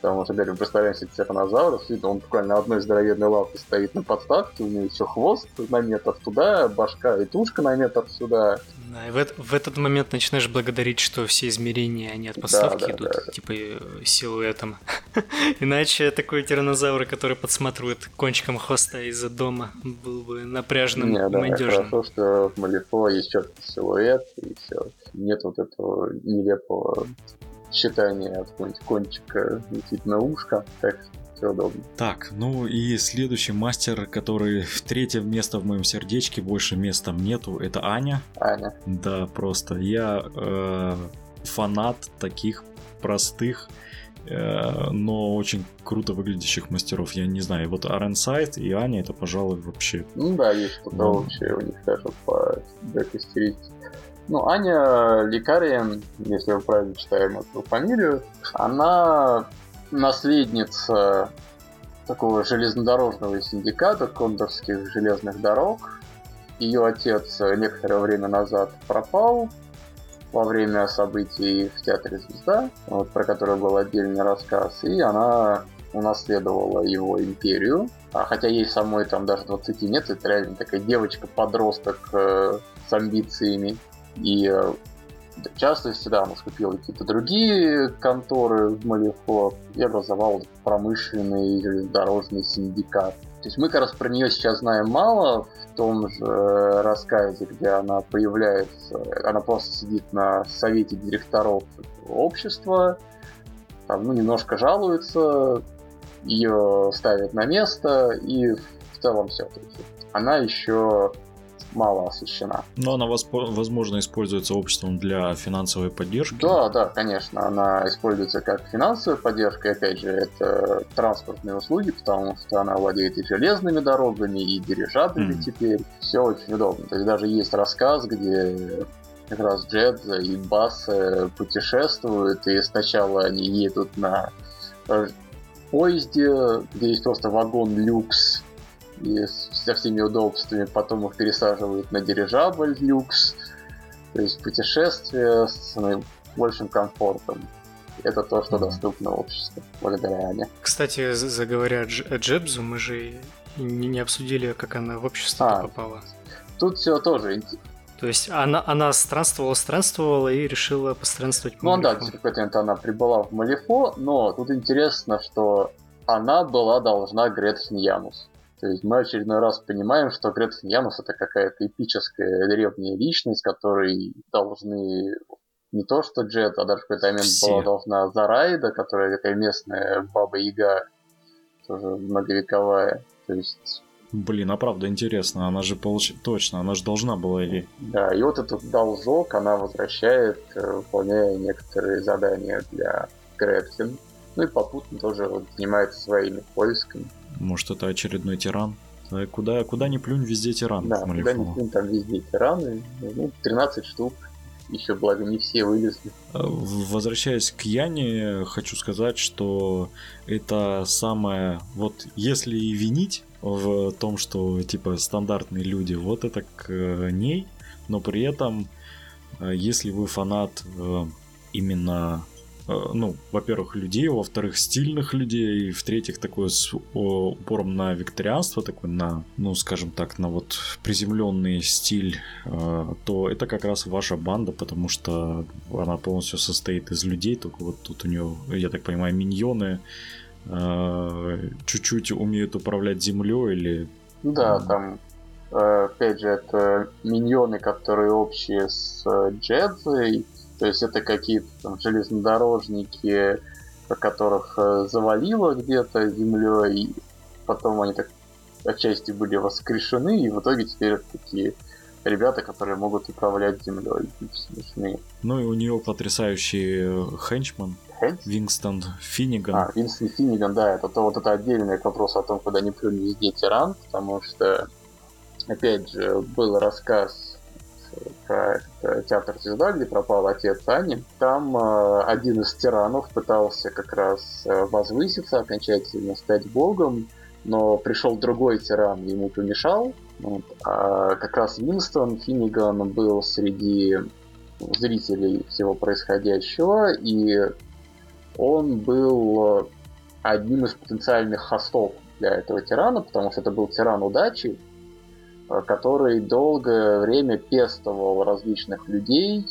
потому что, опять мы представляем себе тиранозавра, он буквально одной здоровенной лапой стоит на подставке, у него еще хвост на метр туда, башка и тушка на метр сюда. Да, и в, в этот момент начинаешь благодарить, что все измерения, они от подставки да, идут, да. типа э, силуэтом. [LAUGHS] Иначе такой тиранозавр, который подсматривает кончиком хвоста из-за дома, был бы напряженным Не, да, надежным. хорошо, что в Малифо есть четкий силуэт, и все. Нет вот этого нелепого считания от кончика летит на ушко. Так все удобно. Так, ну и следующий мастер, который в третье место в моем сердечке, больше места нету, это Аня. Аня. Да, просто я э, фанат таких простых, э, но очень круто выглядящих мастеров. Я не знаю, вот Аренсайд и Аня это, пожалуй, вообще Ну да, есть что-то Ну. общее у них даже по стилистике. Ну, Аня Лекария, если мы правильно читаем эту фамилию, она наследница такого железнодорожного синдиката кондорских железных дорог. Ее отец некоторое время назад пропал во время событий в Театре Звезда, вот, про который был отдельный рассказ, и она унаследовала его империю, а хотя ей самой там даже 20 нет, это реально такая девочка-подросток э, с амбициями. И э, в частности, да, она скупила какие-то другие конторы в Малифо и образовала промышленный железнодорожный синдикат. То есть мы как раз про нее сейчас знаем мало, в том же э, рассказе, где она появляется, она просто сидит на совете директоров общества, там, ну, немножко жалуется, ее ставят на место, и в целом все. Она еще мало освещена. Но она, возможно, используется обществом для финансовой поддержки. Да, да, конечно, она используется как финансовая поддержка, опять же, это транспортные услуги, потому что она владеет и железными дорогами, и дирижаблями Мгм. теперь. Все очень удобно. То есть даже есть рассказ, где как раз Джедза и Бас путешествуют, и сначала они едут на э, поезде, где есть просто вагон люкс и со всеми удобствами, потом их пересаживают на дирижабль люкс, то есть путешествие с большим комфортом. Это то, что доступно обществу благодаря Ане. Кстати, заговоря о Джебзу, мы же не обсудили, как она в общество а, попала. Тут все тоже то есть она, она странствовала, странствовала и решила постранствовать по Ну да, в какой-то момент она прибыла в Малифо, но тут интересно, что она была должна Гретхен Янус. То есть мы очередной раз понимаем, что Гретхен Янус это какая-то эпическая древняя личность, которой должны не то что Джет, а даже в какой-то момент Все. была должна Зарайда, которая такая местная баба-яга, тоже многовековая. То есть Блин, а правда интересно, она же получ... точно, она же должна была и... Да, и вот этот должок она возвращает, э, выполняя некоторые задания для Гретхен. Ну и попутно тоже вот занимается своими поисками. Может, это очередной тиран? Куда, куда ни плюнь, везде тиран. Да, куда ни плюнь, там везде тираны. Ну, 13 штук. Еще, благо, не все вылезли. Э, возвращаясь к Яне, хочу сказать, что это самое... Вот если и винить в том, что типа стандартные люди, вот это к э, ней, но при этом, э, если вы фанат э, именно ну, во-первых, людей, во-вторых, стильных людей, и в-третьих, такой с упором на викторианство, такой на, ну, скажем так, на вот приземленный стиль, то это как раз ваша банда, потому что она полностью состоит из людей, только вот тут у нее, я так понимаю, миньоны, Э, чуть-чуть умеют управлять землей или... Да, там, э, опять же, это миньоны, которые общие с э, Джедзой, то есть это какие-то там железнодорожники, которых завалило где-то землей, потом они так отчасти были воскрешены, и в итоге теперь это такие ребята, которые могут управлять землей. Смешные. Ну и у нее потрясающий хенчман, Хэнс? Винстон Финниган. А, Винстон Финниган, да, это то, вот это отдельный вопрос о том, куда не плюнь везде тиран, потому что, опять же, был рассказ про театр звезда, где пропал отец Ани. Там э, один из тиранов пытался как раз э, возвыситься, окончательно стать богом, но пришел другой тиран, ему помешал. Вот. А как раз Винстон Финниган был среди зрителей всего происходящего, и он был э, одним из потенциальных хостов для этого тирана, потому что это был тиран удачи, э, который долгое время пестовал различных людей,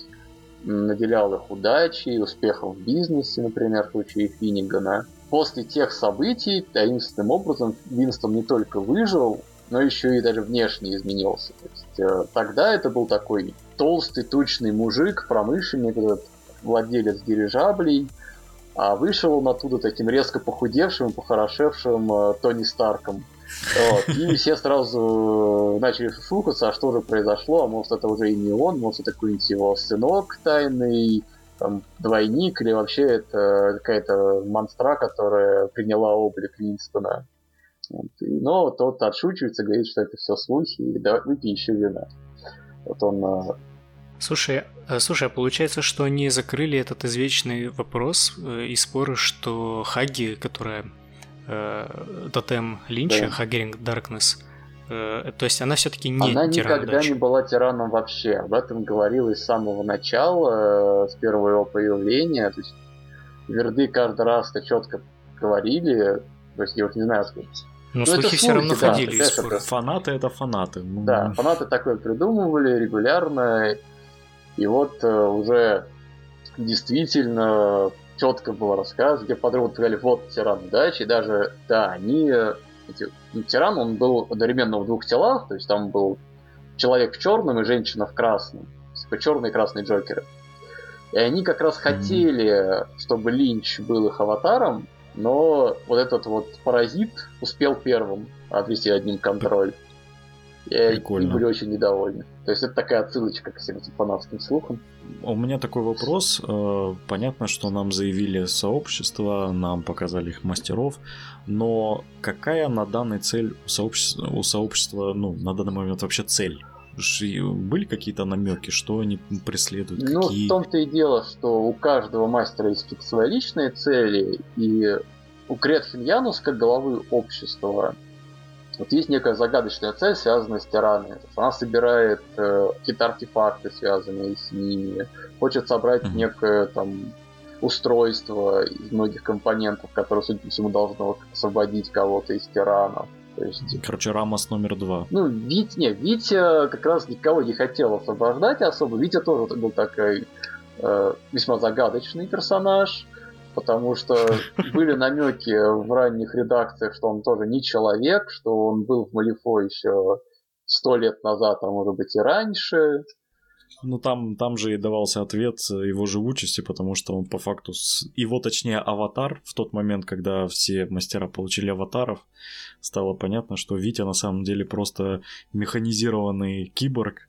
наделял их удачей, успехом в бизнесе, например, в случае Финнигана. После тех событий таинственным образом Винстон не только выжил, но еще и даже внешне изменился. То есть, э, тогда это был такой толстый, тучный мужик, промышленник, владелец дирижаблей, а вышел он оттуда таким резко похудевшим, похорошевшим э, Тони Старком. Вот. И [LAUGHS] все сразу э, начали шушукаться, а что же произошло, а может это уже и не он, может это какой-нибудь его сынок тайный, там, двойник, или вообще это какая-то монстра, которая приняла облик Винстона. Вот. Но тот отшучивается, говорит, что это все слухи, и да, выпей еще вина. Вот он э, Слушай, э, слушай, а получается, что они закрыли этот извечный вопрос и споры, что Хаги, которая э, тотем Линча, да. Хагеринг Даркнесс, э, то есть она все-таки не Она тиран никогда удачи. не была тираном вообще. Об этом говорилось с самого начала, э, с первого его появления. То есть Верды каждый раз это четко говорили. То есть я вот не знаю, сколько. Но ну, слухи все равно да, ходили. Это... Фанаты это фанаты. Да, фанаты такое придумывали регулярно. И вот э, уже действительно четко было рассказано, где подруги сказали, вот тиран удачи, и даже, да, они, э, эти, ну, тиран, он был одновременно в двух телах, то есть там был человек в черном и женщина в красном, типа черный и красный Джокеры. И они как раз хотели, чтобы Линч был их аватаром, но вот этот вот паразит успел первым отвести одним контроль. И Прикольно. были очень недовольны. То есть это такая отсылочка к всем этим фанатским слухам. У меня такой вопрос. Э, понятно, что нам заявили сообщество, нам показали их мастеров, но какая на данный цель у сообщества, у сообщества ну, на данный момент вообще цель? Были какие-то намеки, что они преследуют? Ну, какие... в том-то и дело, что у каждого мастера есть свои личные цели, и у Гретхен Янус, как головы общества, вот есть некая загадочная цель, связанная с тиранами. Она собирает э, какие-то артефакты, связанные с ними, хочет собрать mm-hmm. некое там устройство из многих компонентов, которое, судя по всему, должно освободить кого-то из тиранов. То есть... Короче, Рамос номер два. Ну, Вить, не, Витя как раз никого не хотел освобождать особо. Витя тоже был такой э, весьма загадочный персонаж потому что были намеки в ранних редакциях, что он тоже не человек, что он был в Малифо еще сто лет назад, а может быть и раньше. Ну, там, там же и давался ответ его живучести, потому что он по факту... С... Его, точнее, аватар в тот момент, когда все мастера получили аватаров, стало понятно, что Витя на самом деле просто механизированный киборг,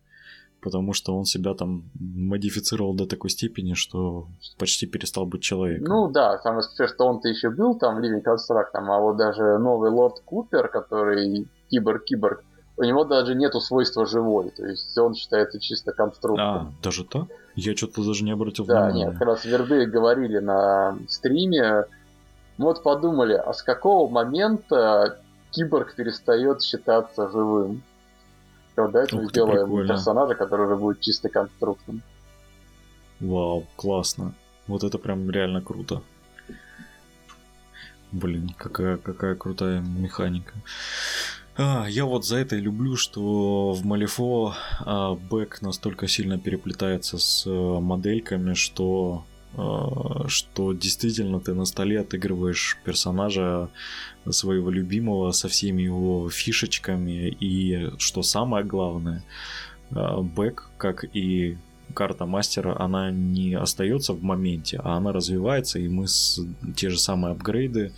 потому что он себя там модифицировал до такой степени, что почти перестал быть человеком. Ну да, самое смешное, что он-то еще был там, Living там, а вот даже новый Лорд Купер, который киборг-киборг, у него даже нету свойства живой, то есть он считается чисто конструктором. А, даже так? Я что-то даже не обратил да, внимания. Да, нет, как раз Верды говорили на стриме, мы вот подумали, а с какого момента киборг перестает считаться живым? Давайте мы сделаем прикольно. персонажа, который уже будет чисто конструктом. Вау, классно. Вот это прям реально круто. Блин, какая, какая крутая механика. А, я вот за это и люблю, что в Малифо а, бэк настолько сильно переплетается с а, модельками, что что действительно ты на столе отыгрываешь персонажа своего любимого со всеми его фишечками. И что самое главное, а, бэк, как и карта мастера, она не остается в моменте, а она развивается, и мы с те же самые апгрейды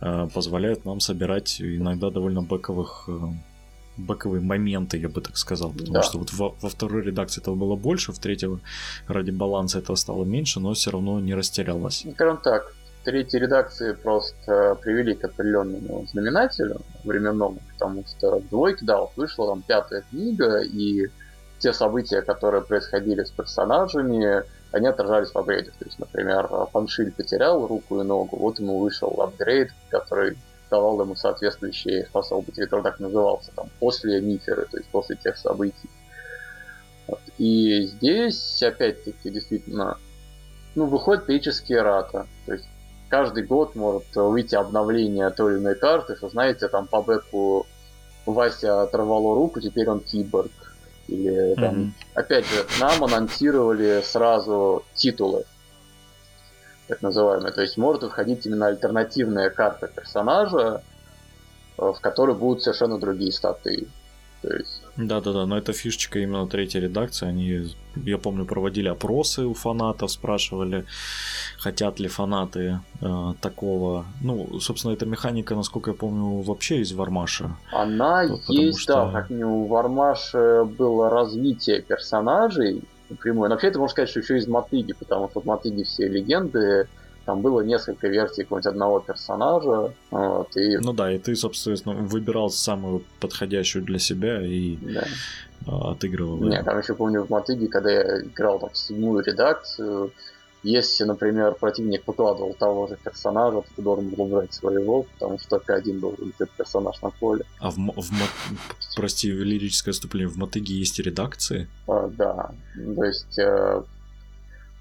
а, позволяют нам собирать иногда довольно бэковых боковые моменты, я бы так сказал. Потому да. что вот во, во второй редакции этого было больше, в третьей ради баланса этого стало меньше, но все равно не растерялось. Ну, скажем так, в третьей редакции просто привели к определенному знаменателю временному, потому что в двойке, да, вот вышла там пятая книга, и те события, которые происходили с персонажами, они отражались в апгрейдах. То есть, например, Фаншиль потерял руку и ногу, вот ему вышел апгрейд, который давал ему соответствующие способности, который так назывался, там, после Миферы, то есть после тех событий. Вот. И здесь, опять-таки, действительно, ну, выходит периодически рата. То есть каждый год может выйти обновление той или иной карты, что, знаете, там по бэку Вася оторвало руку, теперь он киборг. Или там, mm-hmm. опять же, нам анонсировали сразу титулы так называемые. То есть может входить именно альтернативная карта персонажа, э, в которой будут совершенно другие статы. То есть... Да-да-да, но это фишечка именно третьей редакции. Они, я помню, проводили опросы у фанатов, спрашивали, хотят ли фанаты э, такого. Ну, собственно, эта механика, насколько я помню, вообще из Вармаша. Она есть, что... да, как у Вармаша было развитие персонажей, напрямую. Но вообще это можно сказать, что еще из Мотыги, потому что в Мотыге все легенды, там было несколько версий какого-нибудь одного персонажа. Вот, и... Ну да, и ты, собственно, выбирал самую подходящую для себя и да. А, отыгрывал. Нет, там еще помню в Мотыге, когда я играл там седьмую редакцию, если, например, противник выкладывал того же персонажа, то ты должен был убрать своего, потому что только один должен быть этот персонаж на поле. А в, в прости, лирическое отступление, в Мотыге есть редакции? А, да, то есть э,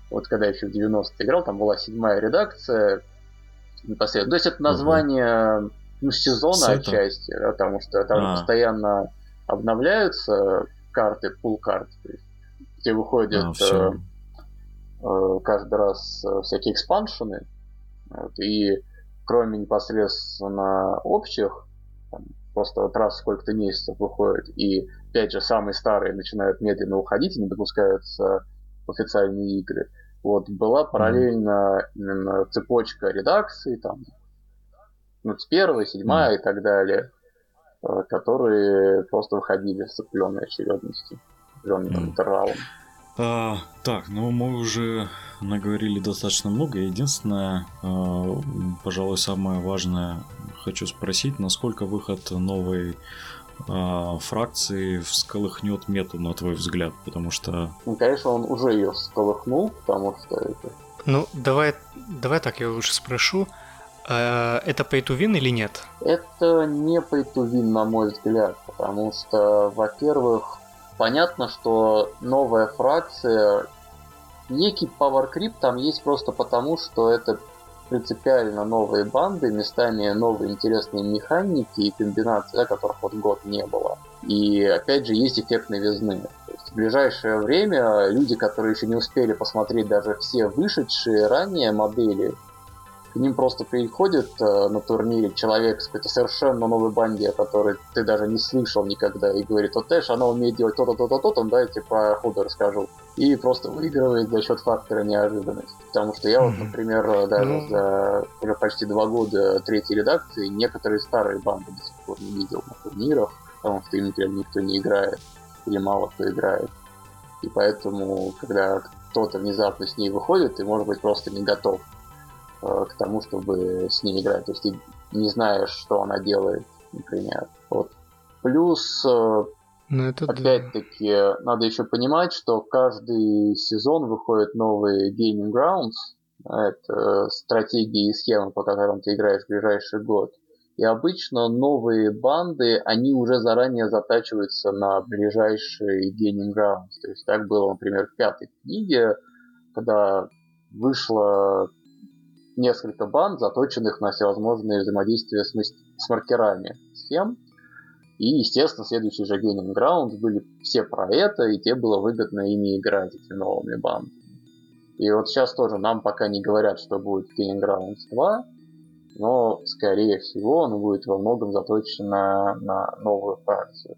вот когда я еще в 90-е играл, там была седьмая редакция непосредственно. То есть это название угу. ну, сезона Сета. отчасти, да, потому что там а. постоянно обновляются карты, пул карт, где выходят а, каждый раз э, всякие экспаншены. Вот, и кроме непосредственно общих, там, просто вот раз сколько-то месяцев выходит, и опять же самые старые начинают медленно уходить и не допускаются в официальные игры. Вот была параллельно именно цепочка редакций, там, ну, с первой, седьмая и так далее, э, которые просто выходили с определенной очередностью, определенным mm. интервалом. А, так, ну мы уже наговорили достаточно много. Единственное, а, пожалуй, самое важное хочу спросить, насколько выход новой а, фракции всколыхнет мету, на твой взгляд, потому что... Ну, конечно, он уже ее всколыхнул, потому что это... Ну, давай, давай так, я лучше спрошу. А это pay to win или нет? Это не pay to win, на мой взгляд, потому что, во-первых, понятно, что новая фракция, некий power creep там есть просто потому, что это принципиально новые банды, местами новые интересные механики и комбинации, да, которых вот год не было. И опять же есть эффект новизны. То есть в ближайшее время люди, которые еще не успели посмотреть даже все вышедшие ранее модели, к ним просто приходит э, на турнире человек с какой-то совершенно новой банде, о которой ты даже не слышал никогда, и говорит, вот Эш, она умеет делать то-то, то-то, то-то, дайте по ходу расскажу. И просто выигрывает за счет фактора неожиданности. Потому что я вот, например, даже mm-hmm. за уже почти два года третьей редакции некоторые старые банды до сих пор не видел на турнирах, потому что им, например, никто не играет, или мало кто играет. И поэтому, когда кто-то внезапно с ней выходит, ты, может быть, просто не готов Э, к тому, чтобы с ней играть. То есть ты не знаешь, что она делает, например. Вот. Плюс, э, ну, это опять-таки, да. надо еще понимать, что каждый сезон выходит новый Gaming Grounds. Это стратегии и схемы, по которым ты играешь в ближайший год. И обычно новые банды, они уже заранее затачиваются на ближайший Gaming Grounds. То есть так было, например, в пятой книге, когда вышло несколько банд, заточенных на всевозможные взаимодействия с, с маркерами схем. И, естественно, следующий же Gaming Grounds были все про это, и те было выгодно ими играть, этими новыми бандами. И вот сейчас тоже нам пока не говорят, что будет Gaming Grounds 2, но, скорее всего, он будет во многом заточен на, на новую фракцию.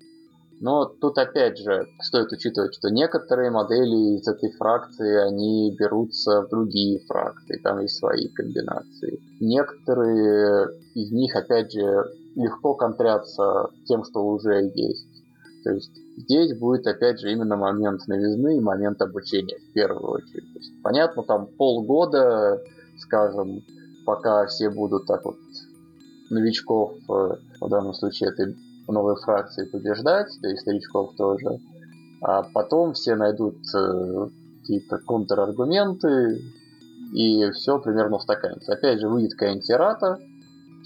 Но тут опять же стоит учитывать, что некоторые модели из этой фракции, они берутся в другие фракции, там есть свои комбинации. Некоторые из них, опять же, легко контрятся тем, что уже есть. То есть здесь будет, опять же, именно момент новизны и момент обучения в первую очередь. Есть, понятно, там полгода, скажем, пока все будут так вот новичков, э, в данном случае это новой фракции побеждать, да и старичков тоже. А потом все найдут э, какие-то контраргументы, и все примерно устаканится. Опять же, выйдет какая-нибудь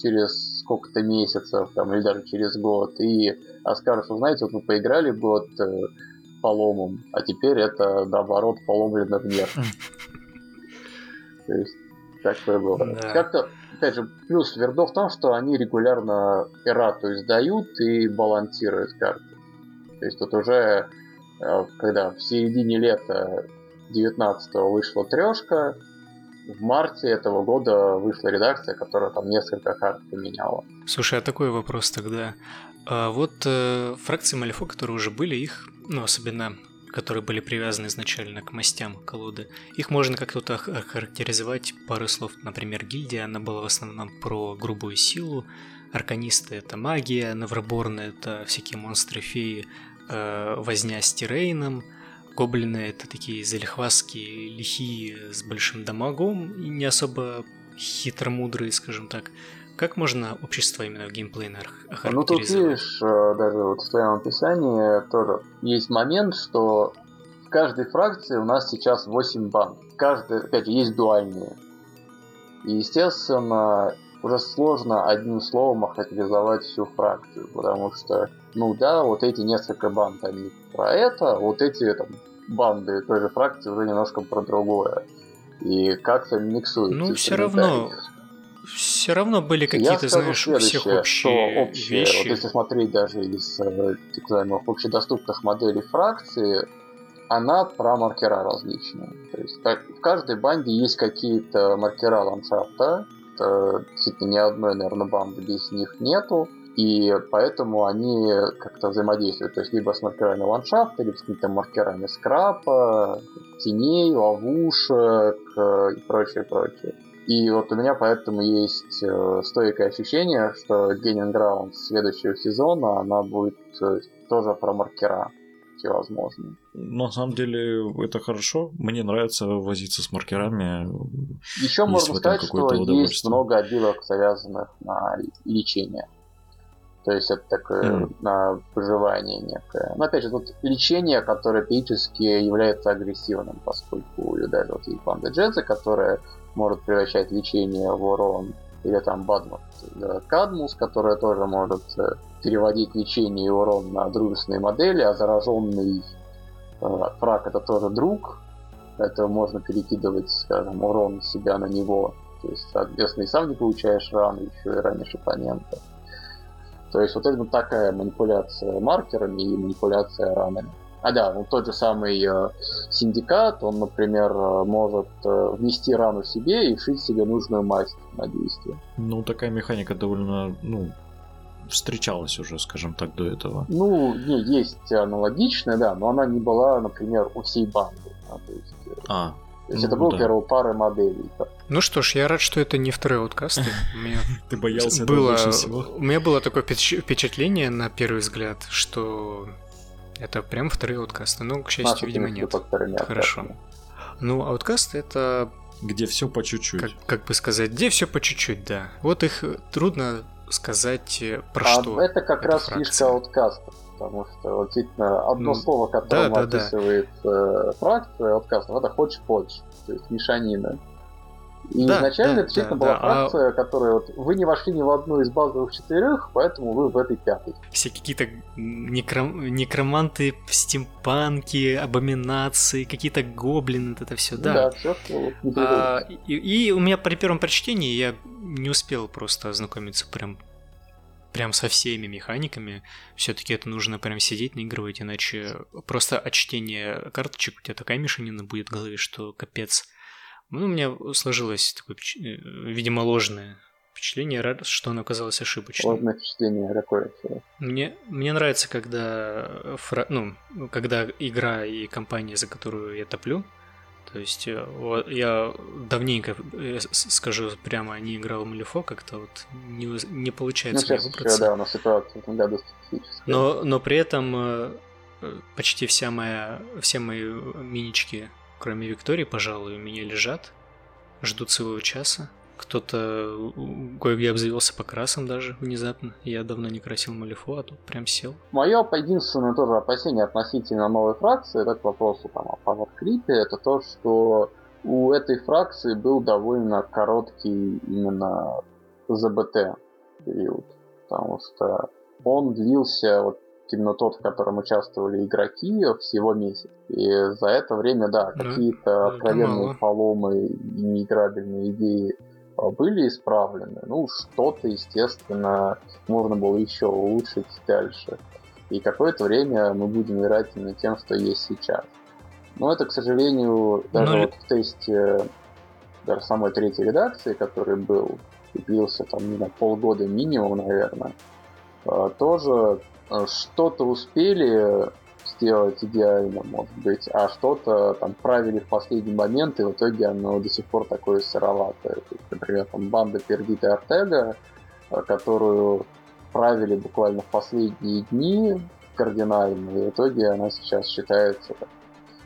через сколько-то месяцев, там, или даже через год, и а скажут, что, знаете, вот вы поиграли год э, поломом, а теперь это, наоборот, поломленный мир. То есть, такое было. Как-то опять же, плюс Вердо в том, что они регулярно эрату издают и балансируют карты. То есть тут уже, э, когда в середине лета 19 вышла трешка, в марте этого года вышла редакция, которая там несколько карт поменяла. Слушай, а такой вопрос тогда. А вот э, фракции Малифо, которые уже были, их, ну, особенно которые были привязаны изначально к мастям колоды. Их можно как-то характеризовать пару слов. Например, гильдия, она была в основном про грубую силу, арканисты — это магия, Навроборны — это всякие монстры, феи, э, возня с тирейном, гоблины — это такие залихвастские, лихие, с большим дамагом и не особо хитромудрые, скажем так. Как можно общество именно в охарактеризовать? Ну тут видишь, э, даже вот в твоем описании тоже есть момент, что в каждой фракции у нас сейчас 8 банд. Каждая, опять же, есть дуальные. И, естественно, уже сложно одним словом охарактеризовать всю фракцию, потому что, ну да, вот эти несколько банд, они про это, вот эти там, банды той же фракции уже немножко про другое. И как-то миксуют. Ну, все равно, все равно были какие-то, знаешь, у всех общие, общие вещи. Вот если смотреть даже из э, так называемых общедоступных моделей фракции, она про маркера различные. То есть в каждой банде есть какие-то маркера ландшафта. Это действительно ни одной, наверное, банды без них нету. И поэтому они как-то взаимодействуют. То есть либо с маркерами ландшафта, либо с какими-то маркерами скрапа, теней, ловушек э, и прочее, прочее. И вот у меня поэтому есть э, стойкое ощущение, что Gaining Ground следующего сезона, она будет э, тоже про маркера всевозможные. На самом деле это хорошо. Мне нравится возиться с маркерами. Еще можно сказать, что есть много отделов, завязанных на лечение. То есть это такое mm. на выживание некое. Но опять же, тут лечение, которое периодически является агрессивным, поскольку даже вот есть банда Дженса, которая может превращать лечение в урон или там Бадмут Кадмус, которая тоже может э, переводить лечение и урон на дружественные модели, а зараженный э, фраг это тоже друг, это можно перекидывать, скажем, урон себя на него. То есть, соответственно, и сам не получаешь рану, еще и ранишь оппонента. То есть вот это такая манипуляция маркерами и манипуляция ранами. А да, ну тот же самый э, синдикат, он, например, э, может э, внести рану себе и вшить себе нужную масть на действие. Ну, такая механика довольно, ну, встречалась уже, скажем так, до этого. Ну, не, есть аналогичная, да, но она не была, например, у всей банды. А, то есть, э, а, то есть ну, это был да. первый пары моделей. Ну что ж, я рад, что это не второй откаст. [LAUGHS] Ты боялся было, всего. У меня было такое впечатление на первый взгляд, что это прям вторые ауткасты. Но, к счастью, видимо, нет. Хорошо. Ну, ауткаст это... Где все по чуть-чуть. Как, как бы сказать, где все по чуть-чуть, да. Вот их трудно сказать э, про а что. Это как раз фракция. фишка ауткаста. Потому что вот действительно одно ну, слово, которое да, да, описывает да. Э, фракция ауткастов, это хочешь-хочешь. То есть мешанина. И да, изначально да, это действительно да, была да, фракция, а... которая вот вы не вошли ни в одну из базовых четырех, поэтому вы в этой пятой. Все какие-то некром... некроманты, стимпанки, абоминации, какие-то гоблины, это все, да. Да, все, что а, и, и у меня при первом прочтении я не успел просто ознакомиться прям прям со всеми механиками. Все-таки это нужно прям сидеть, наигрывать, иначе просто от чтения карточек у тебя такая мешанина будет в голове, что капец. Ну, у меня сложилось такое, э, видимо, ложное впечатление, что оно оказалось ошибочным. Ложное впечатление какое мне, мне нравится, когда, фра... ну, когда игра и компания, за которую я топлю, то есть э, вот, я давненько, скажу прямо, не играл в Малифо, как-то вот не, не получается ну, выбраться. Еще, да, на ситуация в этом году Но, но при этом э, почти вся моя, все мои минички кроме Виктории, пожалуй, у меня лежат, ждут своего часа. Кто-то кое-где обзавелся покрасом даже внезапно. Я давно не красил Малифо, а тут прям сел. Мое единственное тоже опасение относительно новой фракции, это к вопросу там, о пауэркрипе, это то, что у этой фракции был довольно короткий именно ЗБТ период. Потому что он длился вот именно тот, в котором участвовали игроки, всего месяц. И за это время, да, да какие-то откровенные поломы и неиграбельные идеи а, были исправлены. Ну, что-то, естественно, можно было еще улучшить дальше. И какое-то время мы будем играть именно тем, что есть сейчас. Но это, к сожалению, даже Но... Вот в тесте даже самой третьей редакции, который был и длился там, не знаю, полгода минимум, наверное, а, тоже что-то успели сделать идеально, может быть, а что-то там правили в последний момент, и в итоге оно до сих пор такое сыроватое. Например, там банда Пердита Артега, э, которую правили буквально в последние дни кардинально, и в итоге она сейчас считается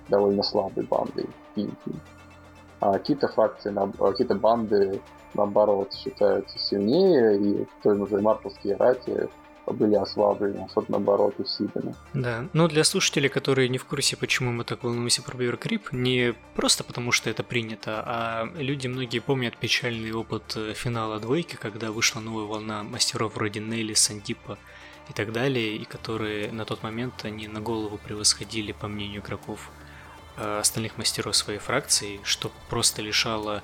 довольно слабой бандой А какие-то фракции, какие-то банды, наоборот, считаются сильнее, и в той же Марковские рати были ослаблены, а что-то наоборот усилены. Да, ну для слушателей, которые не в курсе, почему мы так волнуемся про Биверкрип, не просто потому, что это принято, а люди многие помнят печальный опыт э, финала двойки, когда вышла новая волна мастеров вроде Нелли, Сандипа и так далее, и которые на тот момент они на голову превосходили, по мнению игроков, э, остальных мастеров своей фракции, что просто лишало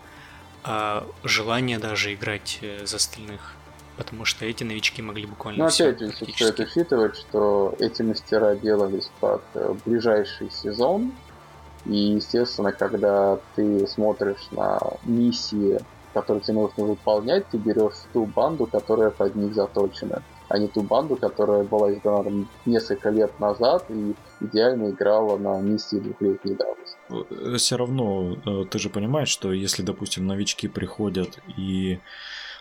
а, желания даже играть э, за остальных потому что эти новички могли буквально Ну, опять же, стоит учитывать, что эти мастера делались под э, ближайший сезон, и, естественно, когда ты смотришь на миссии, которые тебе нужно выполнять, ты берешь ту банду, которая под них заточена, а не ту банду, которая была издана там, несколько лет назад и идеально играла на миссии двухлетней давности. Э, Все равно э, ты же понимаешь, что если, допустим, новички приходят и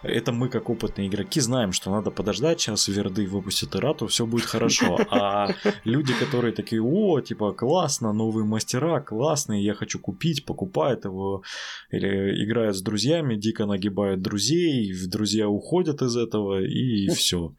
это мы, как опытные игроки, знаем, что надо подождать, сейчас Верды выпустят Ирату, все будет хорошо. А люди, которые такие, о, типа, классно, новые мастера, классные, я хочу купить, покупают его, или играют с друзьями, дико нагибают друзей, друзья уходят из этого, и все.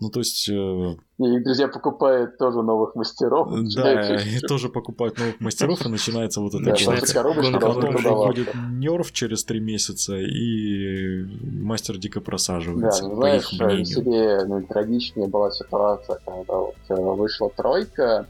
Ну, то есть... Э, и друзья покупают тоже новых мастеров. Да, и тоже покупают новых мастеров, и начинается вот это Начинается гонка Потом выходит нерв через три месяца, и мастер дико просаживается, Да, ну, знаешь, себе ну, трагичнее была ситуация, когда вот э, вышла тройка,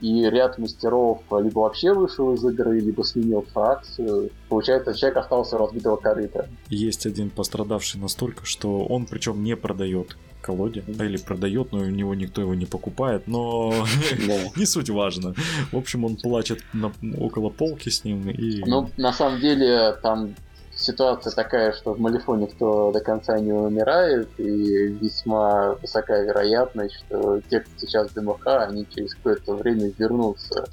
и ряд мастеров либо вообще вышел из игры, либо сменил фракцию. Получается, человек остался разбитого корыта. Есть один пострадавший настолько, что он причем не продает колоде, да, или продает, но у него никто его не покупает, но [LAUGHS] не суть важно. В общем, он плачет около полки с ним и... Ну, на самом деле, там ситуация такая, что в Малифо никто до конца не умирает, и весьма высокая вероятность, что те, кто сейчас в ДМХ, они через какое-то время вернутся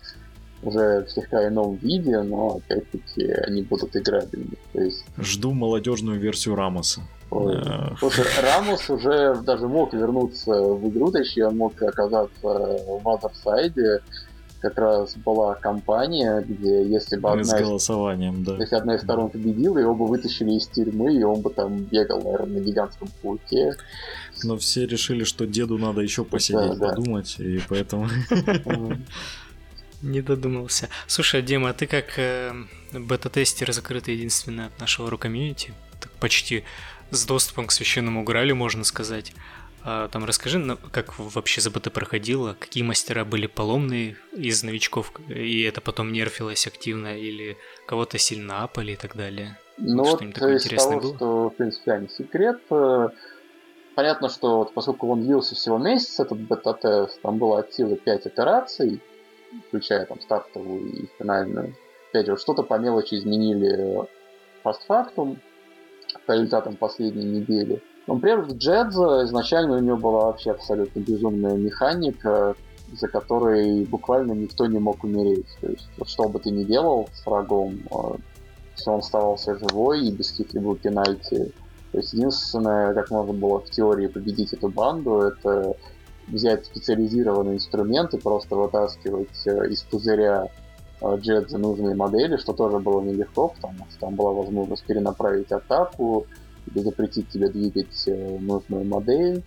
уже в слегка ином виде, но опять-таки они будут играбельны. То есть... Жду молодежную версию Рамоса. Ой. Слушай, Рамос уже даже мог вернуться в игру, точнее, он мог оказаться в Азерсайде, как раз была компания, где если бы одна с голосованием, из, да. если одна из сторон победила, его бы вытащили из тюрьмы, и он бы там бегал, наверное, на гигантском пауке. Но все решили, что деду надо еще посидеть, да, подумать, да. и поэтому... Не додумался. Слушай, Дима, а ты как э, бета-тестер закрытый единственный от нашего рукомьюнити, почти с доступом к священному Гралю, можно сказать. А, там расскажи, как вообще ЗБТ проходило, какие мастера были поломные из новичков, и это потом нерфилось активно, или кого-то сильно апали и так далее. Ну вот, вот из того, было? что, в принципе, не секрет, э, понятно, что вот, поскольку он длился всего месяц, этот бета-тест, там было от силы 5 итераций, включая там стартовую и финальную. Опять же, что-то по мелочи изменили постфактум по результатам последней недели. Например, в Джедза изначально у него была вообще абсолютно безумная механика, за которой буквально никто не мог умереть. То есть, что бы ты ни делал с врагом, все он оставался живой и без каких-либо пенальти. То есть единственное, как можно было в теории победить эту банду, это взять специализированные инструменты, просто вытаскивать э, из пузыря э, Джедза нужные модели, что тоже было нелегко, потому что там была возможность перенаправить атаку, или запретить тебе двигать э, нужную модель.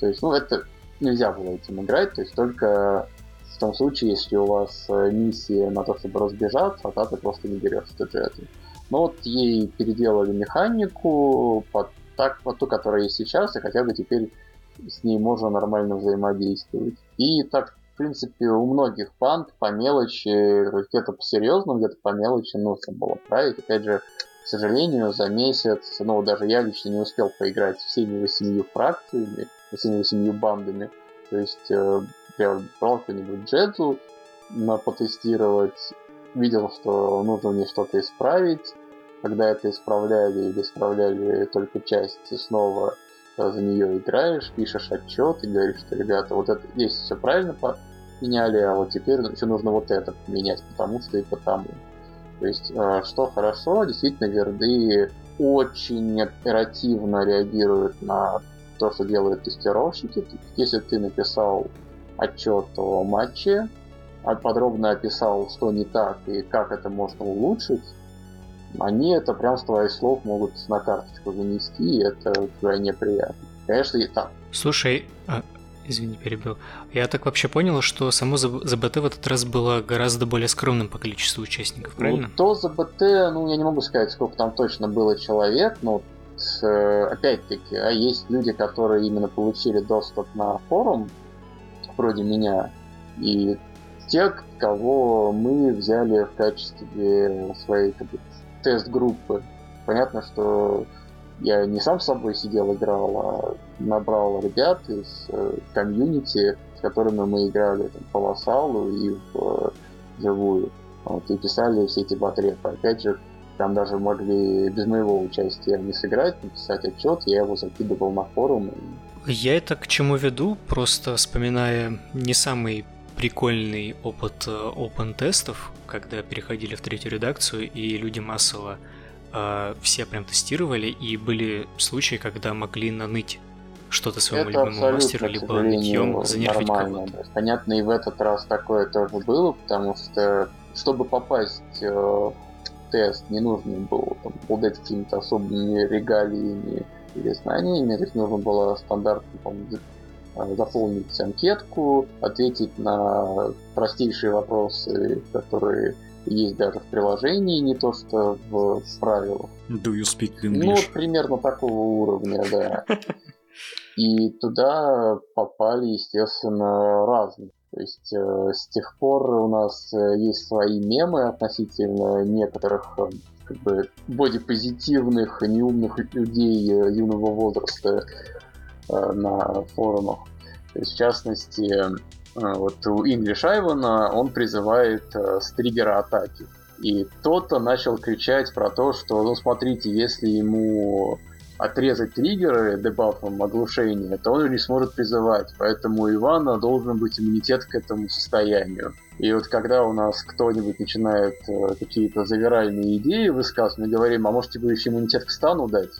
То есть, ну, это нельзя было этим играть, то есть только в том случае, если у вас э, миссия на то, чтобы разбежаться, а ты просто не берешь эту джету. Но вот ей переделали механику под, так, под ту, которая есть сейчас, и хотя бы теперь с ней можно нормально взаимодействовать. И так, в принципе, у многих панд по мелочи, где-то по-серьезному, где-то по мелочи нужно было править. Опять же, к сожалению, за месяц, ну, даже я лично не успел поиграть всеми восемью фракциями, всеми восемью бандами. То есть, э, я брал какой-нибудь джедзу на потестировать, видел, что нужно мне что-то исправить. Когда это исправляли или исправляли только часть, снова за нее играешь, пишешь отчет и говоришь, что, ребята, вот это здесь все правильно поменяли, а вот теперь еще нужно вот это поменять, потому что и потому. То есть, э, что хорошо, действительно, верды очень оперативно реагируют на то, что делают тестировщики. Если ты написал отчет о матче, а подробно описал, что не так и как это можно улучшить, они это прям с твоих слов могут на карточку занести, и это крайне приятно. Конечно, и так. Слушай, а Извини, перебил. Я так вообще понял, что само ЗБТ в этот раз было гораздо более скромным по количеству участников, правильно? Ну, то ЗБТ, ну, я не могу сказать, сколько там точно было человек, но э, опять-таки, а есть люди, которые именно получили доступ на форум, вроде меня, и те, кого мы взяли в качестве своей как бы, тест-группы. Понятно, что я не сам с собой сидел, играл, а набрал ребят из э, комьюнити, с которыми мы играли там, по вассалу и в э, живую. Вот, и писали все эти батрепы. Опять же, там даже могли без моего участия не сыграть, написать отчет, я его закидывал на форум. Я это к чему веду, просто вспоминая не самый прикольный опыт э, open тестов, когда переходили в третью редакцию и люди массово э, все прям тестировали, и были случаи, когда могли наныть что-то своему это любимому мастеру, либо нытьем занервить кого-то. Понятно, и в этот раз такое тоже было, потому что чтобы попасть э, в тест, не нужно было там, обладать какими-то особыми регалиями или знаниями, то есть нужно было стандартно, э, заполнить анкетку, ответить на простейшие вопросы, которые есть даже в приложении, не то что в правилах. Do you speak Ну, English? вот примерно такого уровня, да. [LAUGHS] И туда попали, естественно, разные. То есть э, с тех пор у нас э, есть свои мемы относительно некоторых э, как бы бодипозитивных, неумных людей э, юного возраста э, на форумах. То есть, в частности, э, вот у English Ивана он призывает э, с триггера атаки. И кто-то начал кричать про то, что, ну смотрите, если ему отрезать триггеры дебафом оглушения, то он не сможет призывать. Поэтому у Ивана должен быть иммунитет к этому состоянию. И вот когда у нас кто-нибудь начинает э, какие-то завиральные идеи высказывать, мы говорим, а может тебе еще иммунитет к стану дать?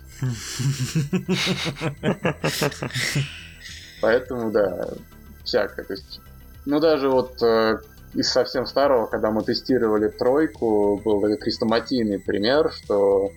Поэтому, да, всякое. То есть, ну, даже вот э, из совсем старого, когда мы тестировали тройку, был такой крестоматийный пример, что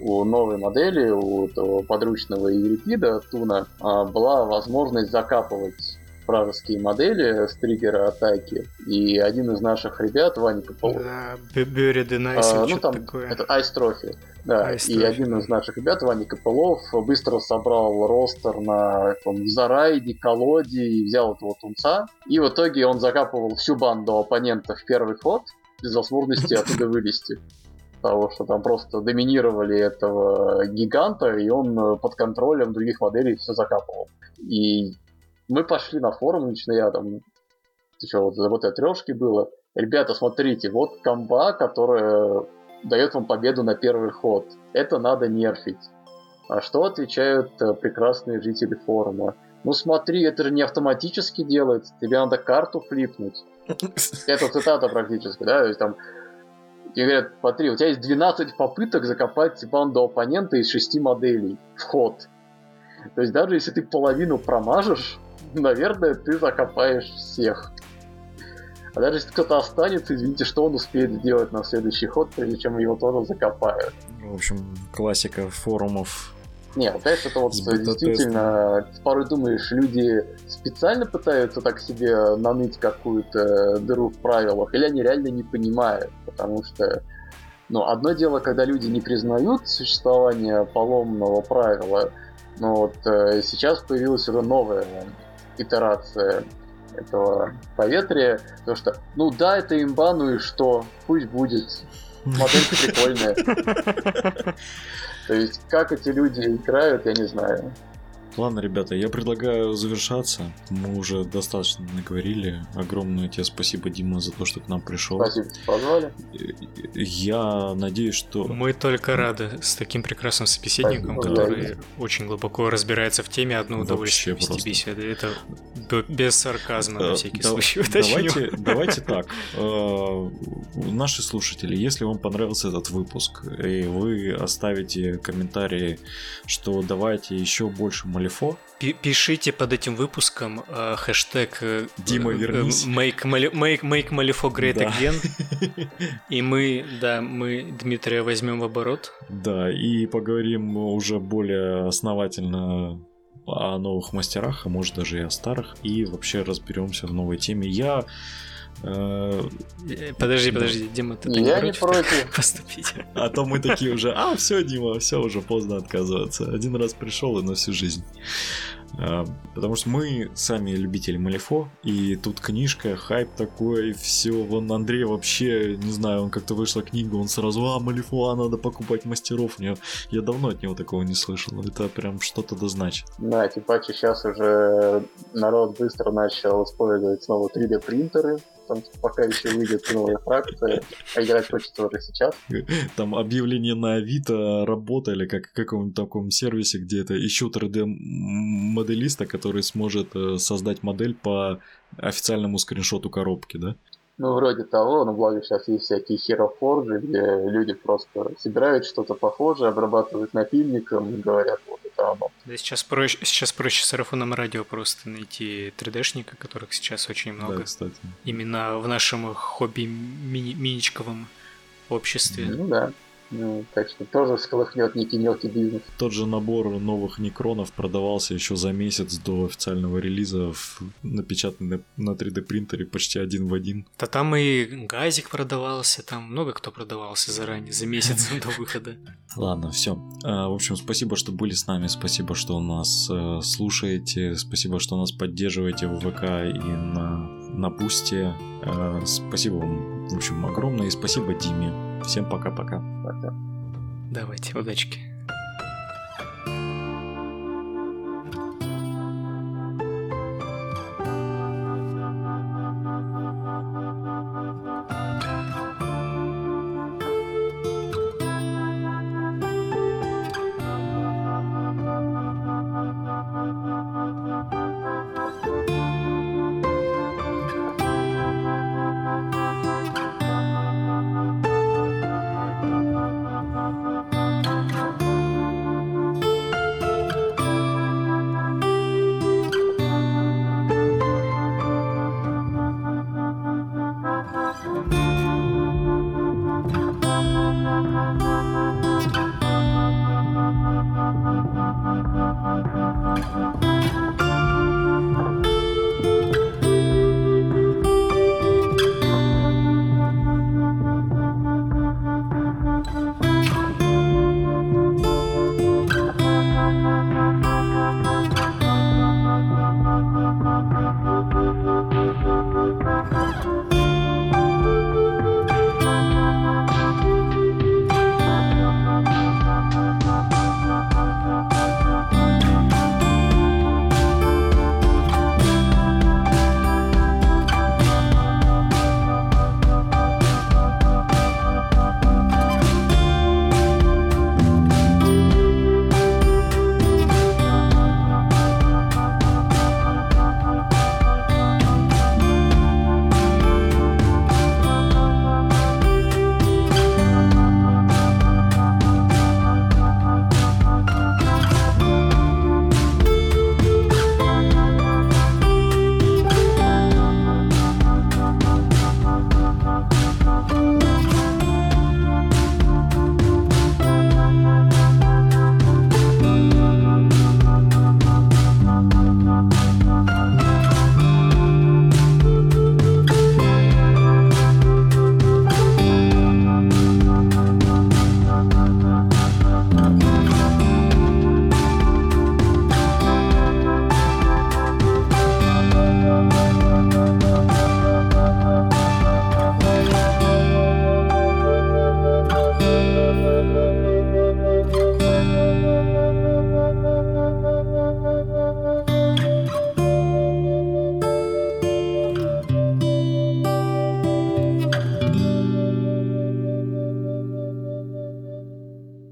у новой модели, у того подручного Еврипида, Туна, а, была возможность закапывать вражеские модели с триггера атаки. И один из наших ребят, Ваня Копылов, Да, Buried in Ice а, ну там такое. это Ice Trophy. Да, Ice и Trophy, один из наших ребят, Ваня Копылов, быстро собрал ростер на там, Зарайде, Колоде и взял этого тунца. И в итоге он закапывал всю банду оппонентов в первый ход без возможности оттуда вылезти. Потому что там просто доминировали этого гиганта, и он э, под контролем других моделей все закапывал. И мы пошли на форум, лично я там, еще вот этой трешки было. Ребята, смотрите, вот комба, которая дает вам победу на первый ход. Это надо нерфить. А что отвечают э, прекрасные жители форума? Ну смотри, это же не автоматически делается, тебе надо карту флипнуть. Это цитата практически, да, то есть там Тебе говорят, смотри, у тебя есть 12 попыток закопать банду оппонента из 6 моделей в ход. То есть даже если ты половину промажешь, [LAUGHS] наверное, ты закопаешь всех. А даже если кто-то останется, извините, что он успеет сделать на следующий ход, прежде чем его тоже закопают. В общем, классика форумов. Не, вот это вот действительно, порой думаешь, люди специально пытаются так себе наныть какую-то дыру в правилах, или они реально не понимают, потому что, ну, одно дело, когда люди не признают существование поломного правила, но вот э, сейчас появилась уже новая итерация этого поветрия, потому что, ну да, это имба, ну и что, пусть будет, моделька прикольная. [LAUGHS] То есть, как эти люди играют, я не знаю. Ладно, ребята, я предлагаю завершаться. Мы уже достаточно наговорили. Огромное тебе спасибо, Дима, за то, что к нам пришел. Спасибо, что позвали. Я надеюсь, что... Мы только рады с таким прекрасным собеседником, Спасибо, который очень глубоко разбирается в теме. Одно Вообще удовольствие вести просто. беседы. Это без сарказма, на Э, всякий да- случай. Давайте, [LAUGHS] давайте так. Э, Наши слушатели, если вам понравился этот выпуск, и вы оставите комментарии, что давайте еще больше Малифо, Пи- Пишите под этим выпуском э, хэштег э, Дима, э. Make, make, make Malifaux Great Да. Again. [LAUGHS] И мы, да, мы Дмитрия возьмем в оборот. да, и поговорим уже более основательно о новых мастерах, а может даже и о старых, и вообще разберемся в новой теме. Я Подожди, Да. подожди, Дима, ты, Я не против [LAUGHS] поступить? А то мы такие уже, а, все, Дима, все, уже поздно отказываться. Один раз пришел и на всю жизнь. А, Потому что мы сами любители Малифо, и тут книжка, хайп такой, все. Вон Андрей вообще, не знаю, он как-то вышла книга, он сразу, а, Малифо, а, надо покупать мастеров. Я, я давно от него такого не слышал. Это прям что-то да значит. Да, паче сейчас уже народ быстро начал использовать снова 3D что пока еще выйдет новая фракция, а играть хочется уже сейчас. [LAUGHS] Там объявление на Авито работали, как в каком-нибудь таком сервисе, где это ищут 3D-моделиста, который сможет э, создать модель по официальному скриншоту коробки, да? Ну, вроде того, но благо сейчас есть всякие Forge, где люди просто собирают что-то похожее, обрабатывают напильником и говорят, вот это оно. Да сейчас проще, сейчас проще с сарафоном радио просто найти 3D-шника, которых сейчас очень много. Да, кстати. Именно в нашем хобби мини- миничковом обществе. Ну да. Ну, так что тоже всколыхнет некий мелкий бизнес. Тот же набор новых некронов продавался еще за месяц до официального релиза, в, напечатанный на 3D принтере почти один в один. Да там и газик продавался, там много кто продавался заранее, за месяц [LAUGHS] до выхода. Ладно, все. В общем, спасибо, что были с нами, спасибо, что нас э, слушаете, спасибо, что нас поддерживаете в ВК и на, на Бусте. Э, спасибо вам, в общем, огромное, и спасибо Диме. Всем пока-пока. Пока. Давайте, удачки.